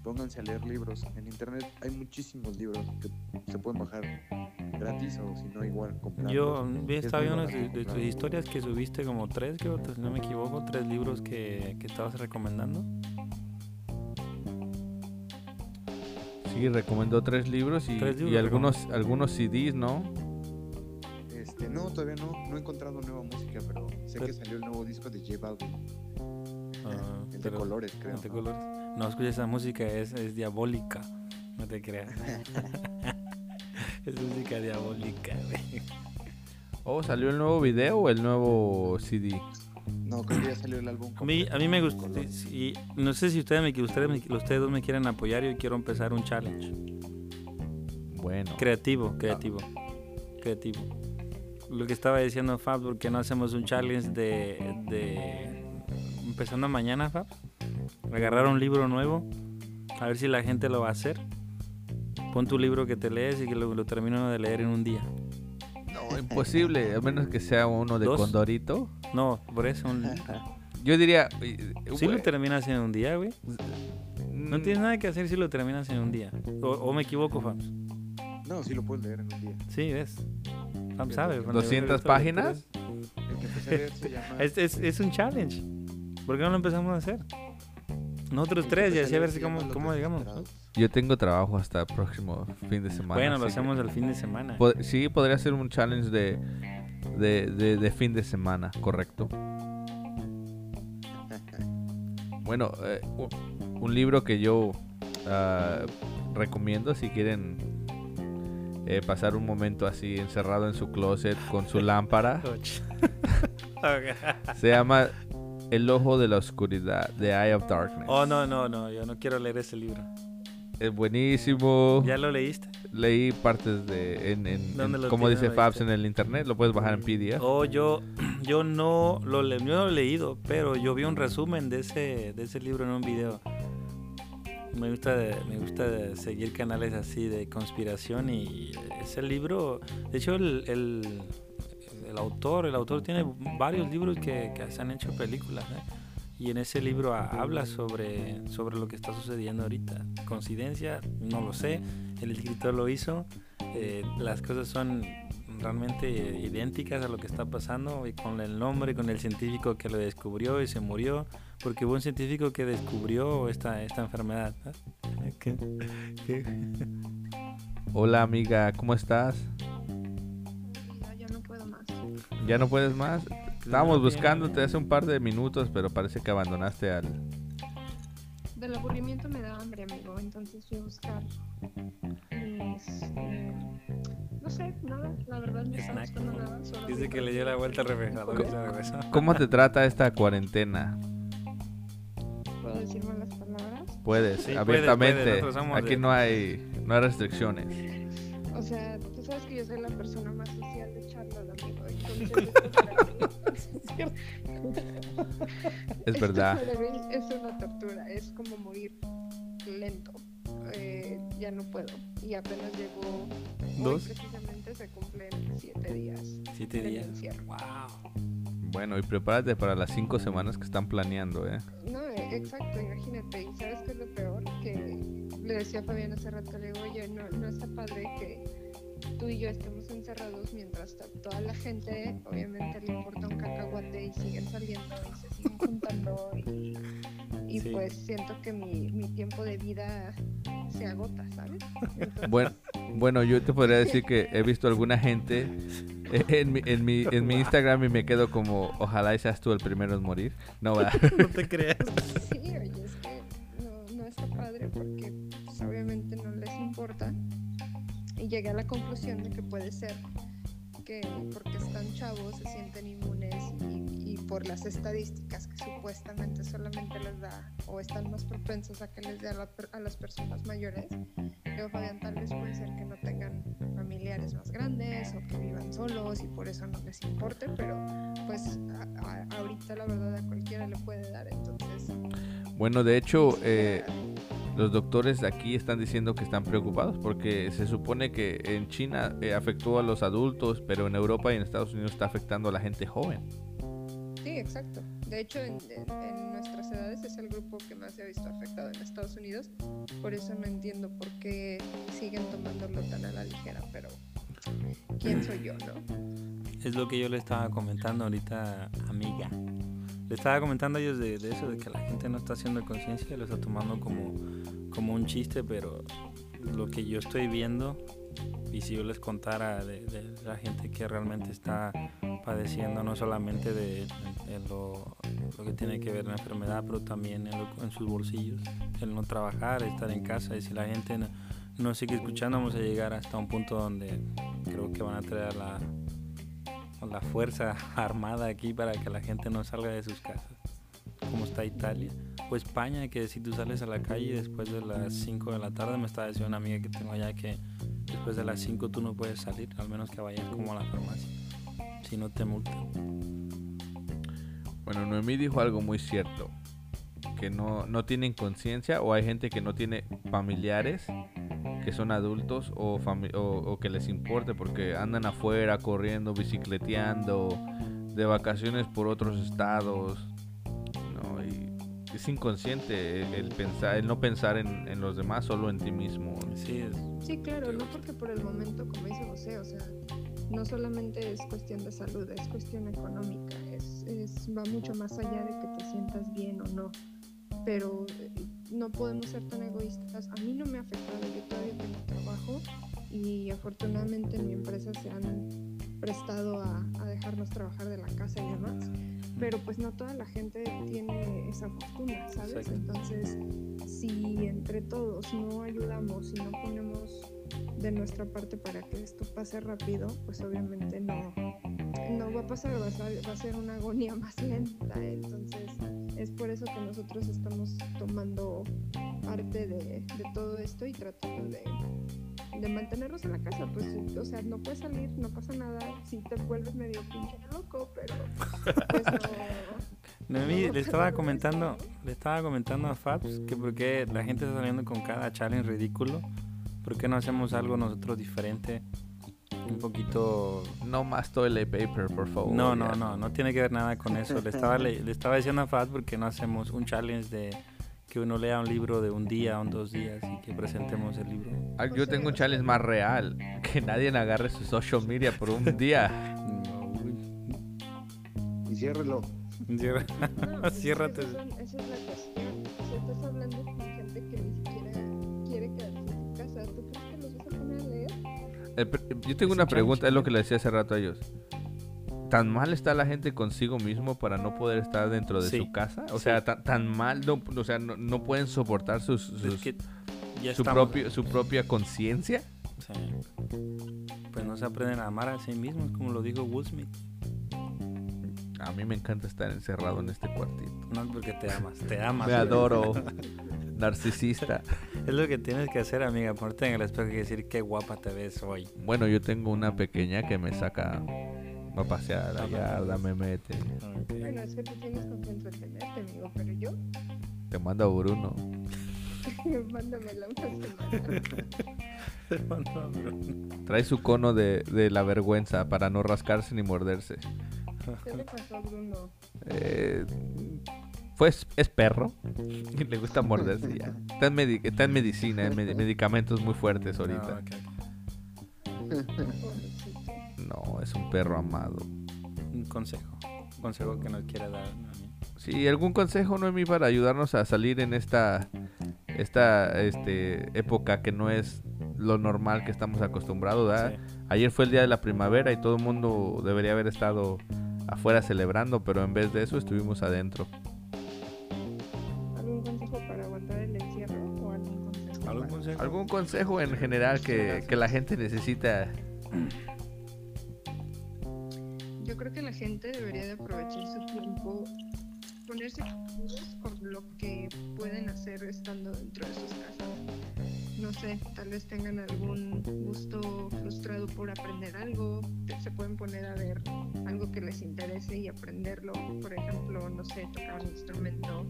pónganse a leer libros. En internet hay muchísimos libros que se pueden bajar gratis o si no igual comprarlos. Yo estaba viendo de, de tus historias que subiste como tres, creo, si no me equivoco, tres libros que, que estabas recomendando. Sí, recomendó tres libros y, Tres libros y algunos algunos CDs, ¿no? Este, no, todavía no, no he encontrado nueva música, pero sé Pero- que salió el nuevo disco de J Balvin. Ah, el de pero- colores, creo. de colores. No escuches esa música, es, es diabólica. No te creas. es música diabólica, güey. ¿O salió el nuevo video o el nuevo CD? No, creo que ya salió el álbum. A mí, a mí me gusta. Y no sé si ustedes, me, ustedes, me- ustedes dos me quieren apoyar. Yo quiero empezar un challenge. Bueno. Creativo, creativo. Creativo. Lo que estaba diciendo Fab, ¿por qué no hacemos un challenge de. de empezando mañana, Fab? Agarrar un libro nuevo. A ver si la gente lo va a hacer. Pon tu libro que te lees y que lo, lo termino de leer en un día. No, imposible, a menos que sea uno de Dos. Condorito. No, por eso. un- Yo diría... eh, Si lo terminas en un día, güey. No tienes nada que hacer si lo terminas en un día. O, o me equivoco, Fabs. No, sí lo puedes leer en un día. Sí, ves. Fabs sabe. cuando yo 200 he visto páginas. Es, es, es un challenge. ¿Por qué no lo empezamos a hacer? Nosotros tres y así a ver si cómo, cómo llegamos. Yo tengo trabajo hasta el próximo fin de semana. Bueno, lo así que hacemos el fin de semana. pod- sí, podría ser un challenge de, de, de- de fin de semana, correcto. Bueno, eh, un libro que yo ah, recomiendo si quieren eh, pasar un momento así encerrado en su closet con su lámpara. Se llama El ojo de la oscuridad, The Eye of Darkness. oh, no, no, no. Yo no quiero leer ese libro. Es buenísimo. ¿Ya lo leíste? Leí partes de, en, en- ¿Dónde en- lo como dice? Fabs en el internet, lo puedes bajar en PDF. Oh, yo, yo no lo, le- yo no lo he leído, pero yo vi un resumen de ese, de ese libro en un video. Me gusta, me gusta seguir canales así de conspiración y ese libro, de hecho el, el, el autor, el autor tiene varios libros que, que se han hecho películas ¿eh? Y en ese libro ha- habla sobre, sobre lo que está sucediendo ahorita. Coincidencia, no lo sé, el escritor lo hizo, eh, las cosas son realmente idénticas a lo que está pasando y con el nombre, con el científico que lo descubrió y se murió, porque hubo un científico que descubrió esta, esta enfermedad. ¿Qué? ¿Qué? Hola amiga, ¿cómo estás? Ya, ya no puedo más. ¿Ya no puedes más? Estábamos buscándote hace un par de minutos, pero parece que abandonaste al... Del aburrimiento me da hambre, amigo. Entonces fui a buscar eh, no sé, nada. La verdad no estaba buscando nada. Solo Dice que le dio la vuelta al refrigerador y se regresó. ¿Cómo te trata esta cuarentena? ¿Puedo decir malas palabras? Puedes, Sí, abiertamente. puedes, Aquí de- no hay, no hay restricciones. O sea, tú sabes que yo soy la persona más social de Charlotte, es Esto verdad. para mí es una tortura. Es como morir lento. Eh, ya no puedo. Y apenas. Hoy ¿Dos? precisamente se cumplen siete días. Siete días. encierro. Wow. Bueno, y prepárate para las cinco semanas que están planeando, ¿eh? No, e- exacto, imagínate. ¿Y sabes qué es lo peor? Que le decía a Fabián hace rato, le digo, oye, no, no está padre que tú y yo estemos encerrados mientras to- toda la gente, obviamente, le importa un cacahuate y siguen saliendo y se siguen juntando y, y Sí. pues siento que mi, mi tiempo de vida se agota, ¿sabes? Entonces, Bueno, bueno, yo te podría decir que he visto alguna gente en mi, en mi, en mi Instagram y me quedo como, ojalá y seas tú el primero en morir. No, ¿verdad? No te creas. Sí, oye, es que no, no está padre porque llegué a la conclusión de que puede ser que porque están chavos se sienten inmunes y, y por las estadísticas que supuestamente solamente les da o están más propensos a que les dé a, la a las personas mayores. Pero Fabián, tal vez puede ser que no tengan familiares más grandes o que vivan solos y por eso no les importe, pero pues a- a- ahorita la verdad a cualquiera le puede dar, entonces... Bueno, de hecho, eh, los doctores aquí están diciendo que están preocupados porque se supone que en China eh, afectó a los adultos, pero en Europa y en Estados Unidos está afectando a la gente joven. Sí, exacto. De hecho, en, en- en nuestras edades es el grupo que más se ha visto afectado en Estados Unidos. Por eso no entiendo por qué siguen tomándolo tan a la ligera, pero ¿quién soy yo, no? Es lo que yo le estaba comentando ahorita, amiga. Le estaba comentando a ellos de, eso, de que la gente no está haciendo conciencia, lo está tomando como, como un chiste, pero lo que yo estoy viendo, y si yo les contara de, la gente que realmente está padeciendo, no solamente de, lo, lo que tiene que ver la enfermedad, pero también en, lo- en sus bolsillos, el no trabajar, estar en casa, y si la gente no sigue escuchando, vamos a llegar hasta un punto donde creo que van a traer la, la fuerza armada aquí para que la gente no salga de sus casas, como está Italia. O España, que si tú sales a la calle después de las 5 de la tarde, me estaba diciendo una amiga que tengo allá que después de las 5 tú no puedes salir, al menos que vayas como a la farmacia, si no te multan. Bueno, Noemí dijo algo muy cierto, que no, no tienen conciencia o hay gente que no tiene familiares que son adultos o, o, o que les importe porque andan afuera corriendo, bicicleteando, de vacaciones por otros estados, ¿no? Y es inconsciente el, el pensar, el no pensar en, en los demás, solo en ti mismo. Sí, es, Sí, claro, no porque por el momento, como dice José, o sea, no solamente es cuestión de salud, es cuestión económica, es, es- va mucho más allá de que te sientas bien o no. Pero eh, no podemos ser tan egoístas. A mí no me ha afectado, yo todavía tengo trabajo y afortunadamente en mi empresa se han prestado a, a dejarnos trabajar de la casa y demás. Pero pues no toda la gente tiene esa fortuna, ¿sabes? Entonces, si entre todos no ayudamos y no ponemos de nuestra parte para que esto pase rápido, pues obviamente no, no va a pasar, va a, ser, va a ser una agonía más lenta. Entonces, es por eso que nosotros estamos tomando parte de, de todo esto y tratando de, de mantenernos en la casa. Pues, o sea, no puedes salir, no pasa nada. Si te vuelves medio pinche loco, pero pues no. No le estaba comentando, ¿no? le estaba comentando a Fabs que por qué la gente está saliendo con cada challenge ridículo, por qué no hacemos algo nosotros diferente, un poquito No más toilet paper, por favor. No, no, ya. no, no tiene que ver nada con eso. Le estaba, le, le estaba diciendo a Fat porque no hacemos un challenge de que uno lea un libro de un día o dos días y que presentemos el libro. Ah, Yo tengo un challenge más real, que nadie agarre su social media por un día. Y ciérrelo. Cierra- No, es que Ciérrate. esas son- esa Eh, Yo tengo una un pregunta, es lo que le decía hace rato a ellos. ¿Tan mal está la gente consigo mismo para no poder estar dentro de Sí, su casa? O sí. sea, tan, tan mal, no, o sea, no, no pueden soportar sus, Es sus- que ya su, propio, su propia conciencia. sí. Pues no se aprenden a amar a sí mismos, como lo dijo Will Smith. A mí me encanta estar encerrado en este cuartito. No es porque te amas, te amas. Me adoro. Narcisista. Es lo que tienes que hacer, amiga, ponerte en el espejo y decir qué guapa te ves hoy. Bueno, yo tengo una pequeña que me saca a pasear a la yarda, me mete. Bueno, es que tú tienes con qué entretenerte, amigo, pero yo, Te mando a Bruno. mándamela una semana. Trae su cono de, de la vergüenza para no rascarse ni morderse. ¿Qué le pasó a Bruno? Eh, pues es perro y le gusta morderse ya. Está en, medi- está en medicina, en med- medicamentos muy fuertes No, ahorita. No, es un perro amado. Un consejo. Un consejo que nos quiera dar. Sí, algún consejo, Noemi, para ayudarnos a salir en esta, esta este, época que no es lo normal que estamos acostumbrados. Ayer fue el día de la primavera y todo el mundo debería haber estado afuera celebrando, pero en vez de eso estuvimos adentro. ¿Algún consejo? ¿Algún consejo en general que, que la gente necesita? Yo creo que la gente debería de aprovechar su tiempo, ponerse con lo que pueden hacer estando dentro de sus casas. No sé, tal vez tengan algún gusto frustrado por aprender algo, se pueden poner a ver algo que les interese y aprenderlo. Por ejemplo, no sé, tocar un instrumento,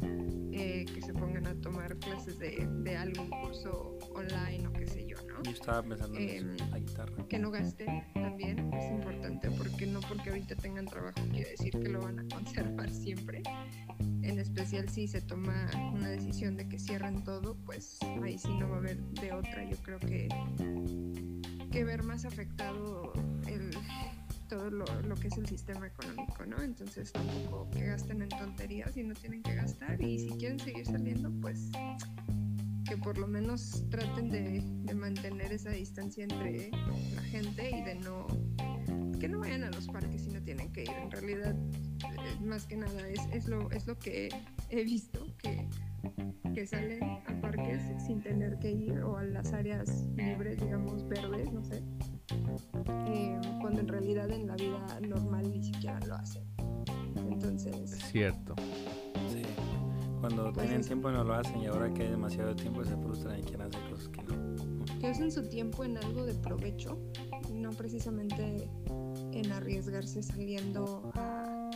eh, que se pongan a tomar clases de, de algún curso online o qué sé yo. Yo estaba pensando en eso, Em, la guitarra. que no gasten también es importante porque no porque ahorita tengan trabajo quiere decir que lo van a conservar siempre. En especial si se toma una decisión de que cierren todo, pues ahí sí no va a haber de otra. Yo creo que, que ver más afectado el, todo lo, lo que es el sistema económico, ¿no? Entonces tampoco que gasten en tonterías y no tienen que gastar y si quieren seguir saliendo, pues que por lo menos traten de, de mantener esa distancia entre la gente y de no que no vayan a los parques si no tienen que ir en realidad eh, más que nada es, es lo es lo que he visto que que salen a parques sin tener que ir o a las áreas libres digamos verdes no sé eh, cuando en realidad en la vida normal ni siquiera lo hacen entonces Es cierto. Cuando Pues tienen es- tiempo no lo hacen y ahora que hay demasiado tiempo se frustran y quieren hacer cosas que no. que usen su tiempo en algo de provecho, no precisamente en arriesgarse saliendo a,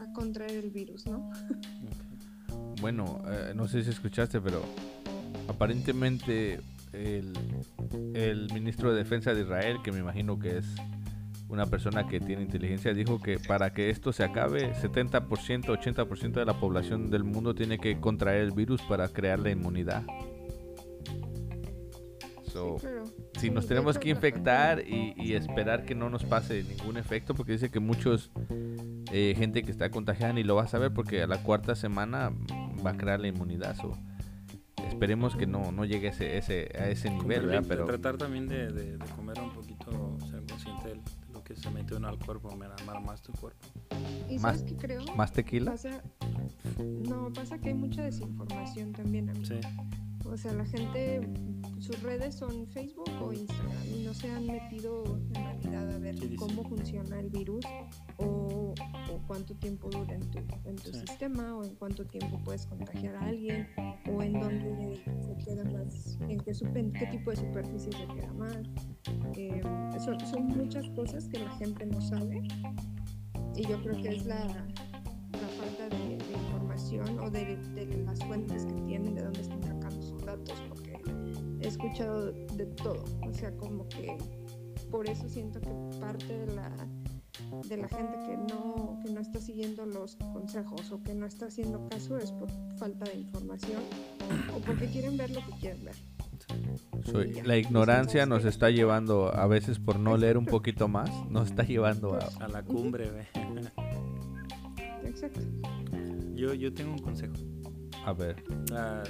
a contraer el virus, ¿no? Ok. Bueno, eh, no sé si escuchaste, pero aparentemente el, el ministro de Defensa de Israel, que me imagino que es una persona que tiene inteligencia, dijo que para que esto se acabe, 70%, 80% de la población del mundo tiene que contraer el virus para crear la inmunidad. So, Sí, pero- si nos tenemos que infectar y, y esperar que no nos pase ningún efecto, porque dice que muchos eh, gente que está contagiada ni lo va a saber porque a la cuarta semana va a crear la inmunidad. so, esperemos que no, no llegue ese, ese, a ese nivel, Pero Tratar también de, de- de comer un poquito, que se mete uno al cuerpo, mermar más tu cuerpo. ¿Y más- sabes qué creo? más tequila. Pasa, no, pasa que hay mucha desinformación también. amigo. Sí, O sea, la gente, sus redes son Facebook o Instagram y no se han metido en realidad a ver cómo funciona el virus o, o cuánto tiempo dura en tu, en tu Sí. sistema o en cuánto tiempo puedes contagiar a alguien o en dónde se queda más, en qué, supe- en qué tipo de superficie se queda más. Eh, son, son muchas cosas que la gente no sabe y yo creo que es la, la falta de, de información o de, de las fuentes que tienen, de dónde están sacando sus datos, he escuchado de todo, o sea, como que por eso siento que parte de la de la gente que no que no está siguiendo los consejos o que no está haciendo caso es por falta de información o porque quieren ver lo que quieren ver. la ignorancia nos está llevando, a veces por no leer un poquito más, nos está llevando a... a la cumbre, ve. Exacto. Yo, yo tengo un consejo. A ver, Ah,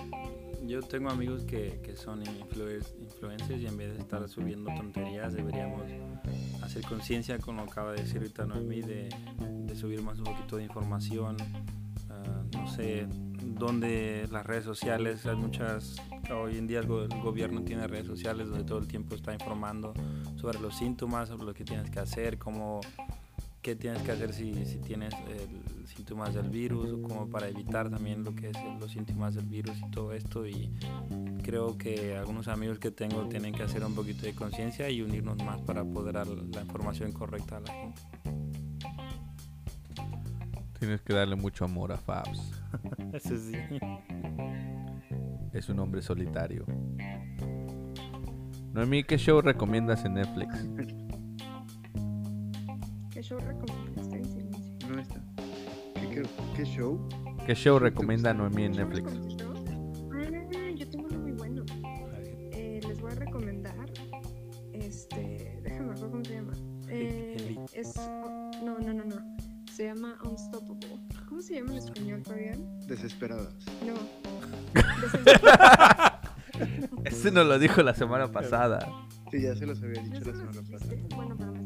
yo tengo amigos que, que son influencers y en vez de estar subiendo tonterías deberíamos hacer conciencia con lo que acaba de decir ahorita Noemí de, de subir más un poquito de información ah, no sé donde las redes sociales hay muchas hoy en día el, go- el gobierno tiene redes sociales donde todo el tiempo está informando sobre los síntomas sobre lo que tienes que hacer cómo qué tienes que hacer si, si tienes el, síntomas del virus o como para evitar también lo que es los síntomas del virus y todo esto y creo que algunos amigos que tengo tienen que hacer un poquito de conciencia y unirnos más para poder dar la información correcta a la gente. tienes que darle mucho amor a Fabs. Eso sí. Es un hombre solitario. Noemí, ¿qué show recomiendas en Netflix? ¿Qué show recomiendas? Estoy en silencio. no está. ¿Qué, qué, qué show? ¿Qué show recomienda Noemí en ¿Yo Netflix? Ah, yo tengo uno muy bueno. Eh, les voy a recomendar. Este. Déjame ver cómo se llama. Eh, es. No, no, no, no. Se llama Unstoppable. ¿Cómo se llama en español, Fabián? Desesperadas. No. Desesperado. Ese nos lo dijo la semana pasada. Sí, ya se los había ¿No dicho la semana pasada. Bueno, pero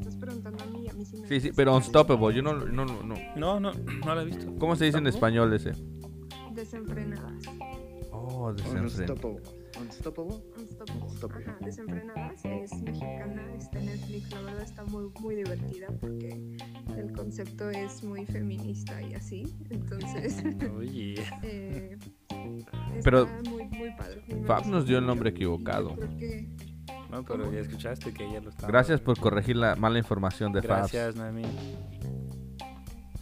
mí sí me Sí, pero. Unstoppable. Yo no, no, no, no. No, no, no la he visto. ¿Cómo se dice en español ese? Desenfrenadas. Oh, desenfreno. Unstoppable. Unstoppable. Unstoppable. Unstoppable. Ajá, Desenfrenadas es mexicana, está en Netflix, la verdad está muy, muy divertida porque el concepto es muy feminista y así, entonces Oye. eh, Pero muy, muy padre. Fab nos dio el nombre yo equivocado. creo que- No, pero ya escuchaste que ella lo estaba. Gracias por corregir la mala información de Fabs. Gracias, Noemí.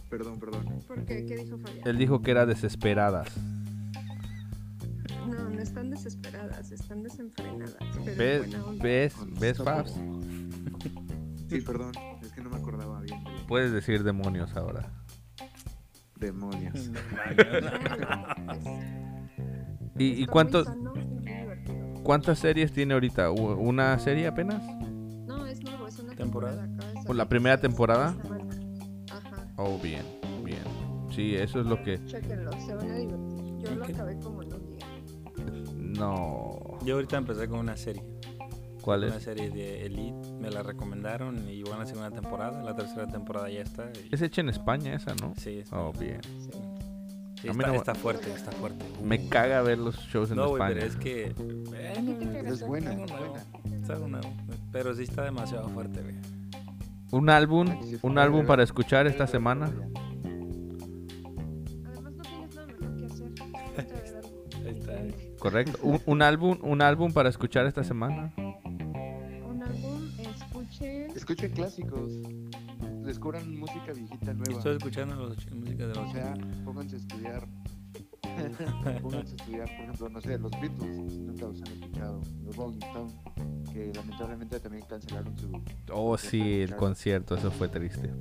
Perdón, perdón. ¿Por qué? ¿Qué dijo Fabián? Él dijo que era desesperadas. No, no están desesperadas, están desenfrenadas. Pero ¿Ves? buena onda. ¿Ves? ¿Ves. Fabs? Sí, perdón. Es que no me acordaba bien. de- Puedes decir demonios ahora. Demonios. Claro, pues, ¿Y, y está muy cuántos, sano. Cuántas series tiene ahorita? ¿U- ¿Una serie apenas? No, es nuevo, es una ¿Temporada? ¿Por la primera temporada? Ajá, Oh, bien, bien. Sí, eso es lo que... chéquenlo, se van a divertir. Yo lo acabé como en un día. No... Yo ahorita empecé con una serie. ¿Cuál Una es? serie de Elite. Me la recomendaron y van a hacer una temporada. La tercera temporada ya está. y- Es hecha en España esa, ¿no? Sí, es- Oh, bien. sí. Sí, está, no- está fuerte, está fuerte. Me Uh. caga ver los shows en No, España. pero es que. Pero es buena, algo es nuevo, buena. es algo nuevo, Pero sí está demasiado fuerte, güey. ¿Un álbum? ¿Un álbum para escuchar esta semana? Además, no tienes nada mejor que hacer. Ponte a ver algo Ahí está. diferente. ¿Correcto? ¿Un, un álbum un álbum para escuchar esta semana? Un álbum, escuchen. Escuchen clásicos. Descubran música viejita nueva. Estoy escuchando los música de los O sea, pónganse a estudiar. pónganse a estudiar, por ejemplo, no sé, los Beatles, nunca los han escuchado. Los Rolling Stones, que lamentablemente también cancelaron su. Oh, sí, el concierto, eso fue triste.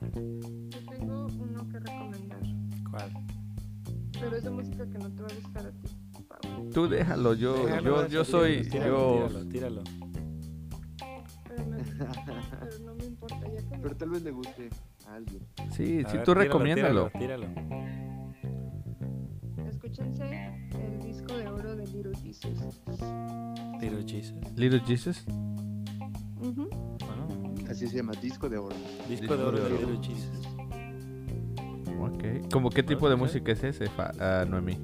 Yo tengo uno que recomendar. ¿Cuál? Pero es de música que no te va a gustar a ti. Tú déjalo, yo, Déjalo, yo, yo soy, tíralo, yo, Tíralo, tíralo. Pero, no me importa, ya que Pero tal vez le guste a alguien. sí, A sí, ver, tú tíralo, recomiéndalo. Tíralo, tíralo. Escúchense el disco de oro de Little Jesus. Little Jesus. Little Jesus, Así se llama, disco de oro. disco de oro de oro. Little Jesus. ok. ¿Cómo qué tipo de música es ese, Fa- ah, Noemí?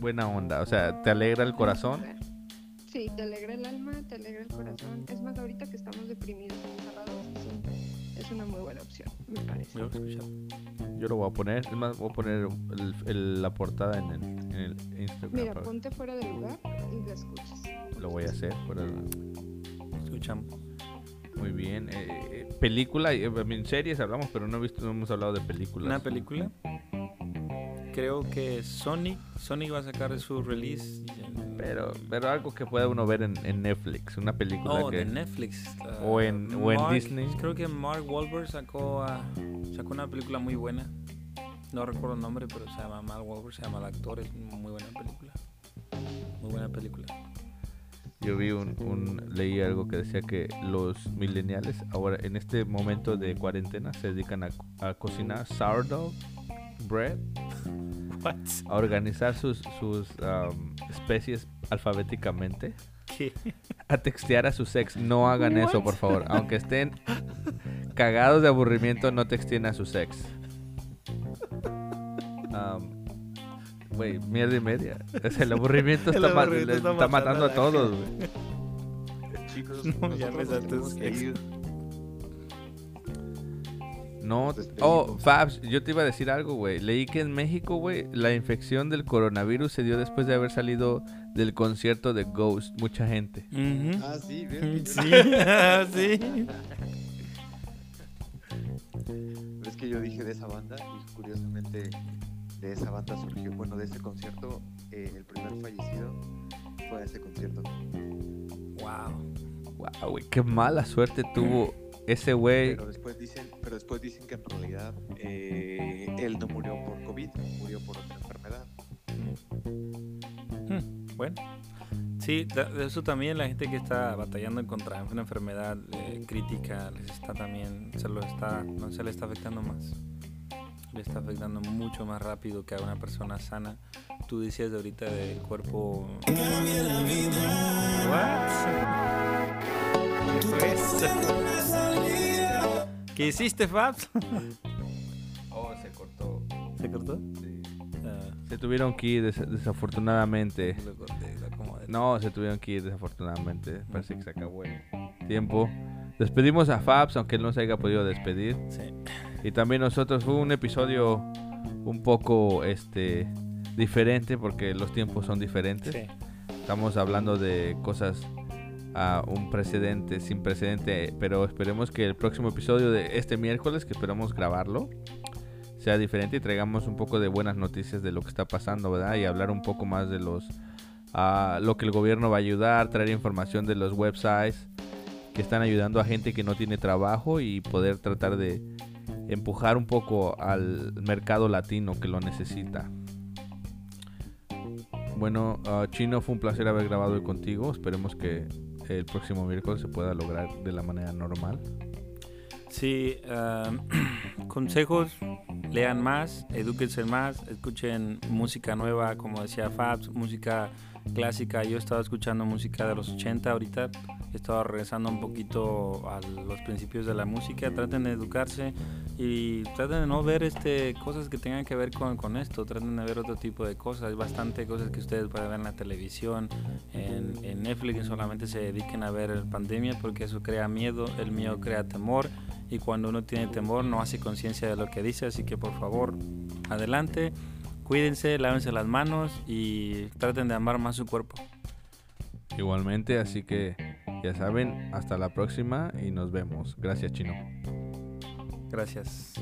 Buena onda, o sea, ¿te alegra el corazón? Sí, te alegra el alma, te alegra el corazón. Es más, ahorita que estamos deprimidos y encerrados, sí, es una muy buena opción, me parece. Yo lo voy a poner, es más, voy a poner el- el- la portada en el, en el Instagram. Mira, para- ponte fuera del lugar y la escuchas. Lo voy a hacer. fuera de- Escuchamos. Muy bien. eh, eh, película, y, eh, en series hablamos, pero no, he visto, no hemos hablado de películas. Una película. Creo que Sonic, Sonic va a sacar su release. en- Pero, pero algo que pueda uno ver en, en Netflix, una película Oh, que... de Netflix. ah, O en- o en Mark- Disney. Creo que Mark Wahlberg sacó, ah, sacó una película muy buena. No recuerdo el nombre, pero se llama Mark Wahlberg, se llama el actor. Es muy buena película. Muy buena película. Yo vi un, un- leí algo que decía que los millennials ahora en este momento de cuarentena se dedican a, a cocinar sourdough bread? A organizar sus, sus um, especies alfabéticamente, ¿Qué? a textear a sus ex. No hagan eso, por favor. Aunque estén cagados de aburrimiento, no texten a sus ex. Um, Güey, mierda y media. Sea, el aburrimiento El está, ma- aburrimiento le está está matando a todos, güey. Chicos, No, ya nos tenemos que ir. No, oh, Fabs, yo te iba a decir algo, güey. Leí que en México, güey, la infección del coronavirus se dio después de haber salido del concierto de Ghost. Mucha gente. Ujú. Ah, sí, ven. Sí, sí. Pero es que yo dije de esa banda y curiosamente de esa banda surgió, bueno, de ese concierto, eh, el primer fallecido fue a ese concierto. Wow. Wow, güey, qué mala suerte tuvo ese güey. Pero después dicen, pero después dicen que en realidad eh, él no murió por COVID, murió por otra enfermedad. Hmm, bueno. Sí, de eso también la gente que está batallando contra una enfermedad eh, crítica les está también, se lo está, no se le está afectando más. Le está afectando mucho más rápido que a una persona sana. Tú decías de ahorita del cuerpo. What? ¿Qué hiciste, Fabs? Oh, se cortó. ¿Se cortó? Ah, Se tuvieron que ir des- desafortunadamente. lo corté, lo acomodé. No, se tuvieron que ir desafortunadamente. Parece que se acabó el tiempo. Despedimos a Fabs, aunque él no se haya podido despedir. Sí. Y también nosotros fue un episodio un poco este diferente porque los tiempos son diferentes. Sí. Estamos hablando de cosas a un precedente, sin precedente, pero esperemos que el próximo episodio de este miércoles, que esperamos grabarlo, sea diferente y traigamos un poco de buenas noticias de lo que está pasando, ¿verdad? Y hablar un poco más de los a lo que el gobierno va a ayudar, traer información de los websites que están ayudando a gente que no tiene trabajo y poder tratar de empujar un poco al mercado latino que lo necesita. Bueno, ah, Chino, fue un placer haber grabado hoy contigo. Esperemos que el próximo miércoles se pueda lograr de la manera normal. Sí, ah, consejos, lean más, edúquense más, escuchen música nueva, como decía Fabs, música clásica. Yo estaba escuchando música de los 80 ahorita, he estado regresando un poquito a los principios de la música. Traten de educarse y traten de no ver este, cosas que tengan que ver con, con esto, traten de ver otro tipo de cosas. Hay bastante cosas que ustedes pueden ver en la televisión, en, en Netflix, solamente se dediquen a ver pandemia porque eso crea miedo, el miedo crea temor y cuando uno tiene temor no hace conciencia de lo que dice, así que por favor, adelante, cuídense, lávense las manos y traten de amar más su cuerpo. Igualmente, así que ya saben, hasta la próxima y nos vemos. Gracias, Chino. Gracias.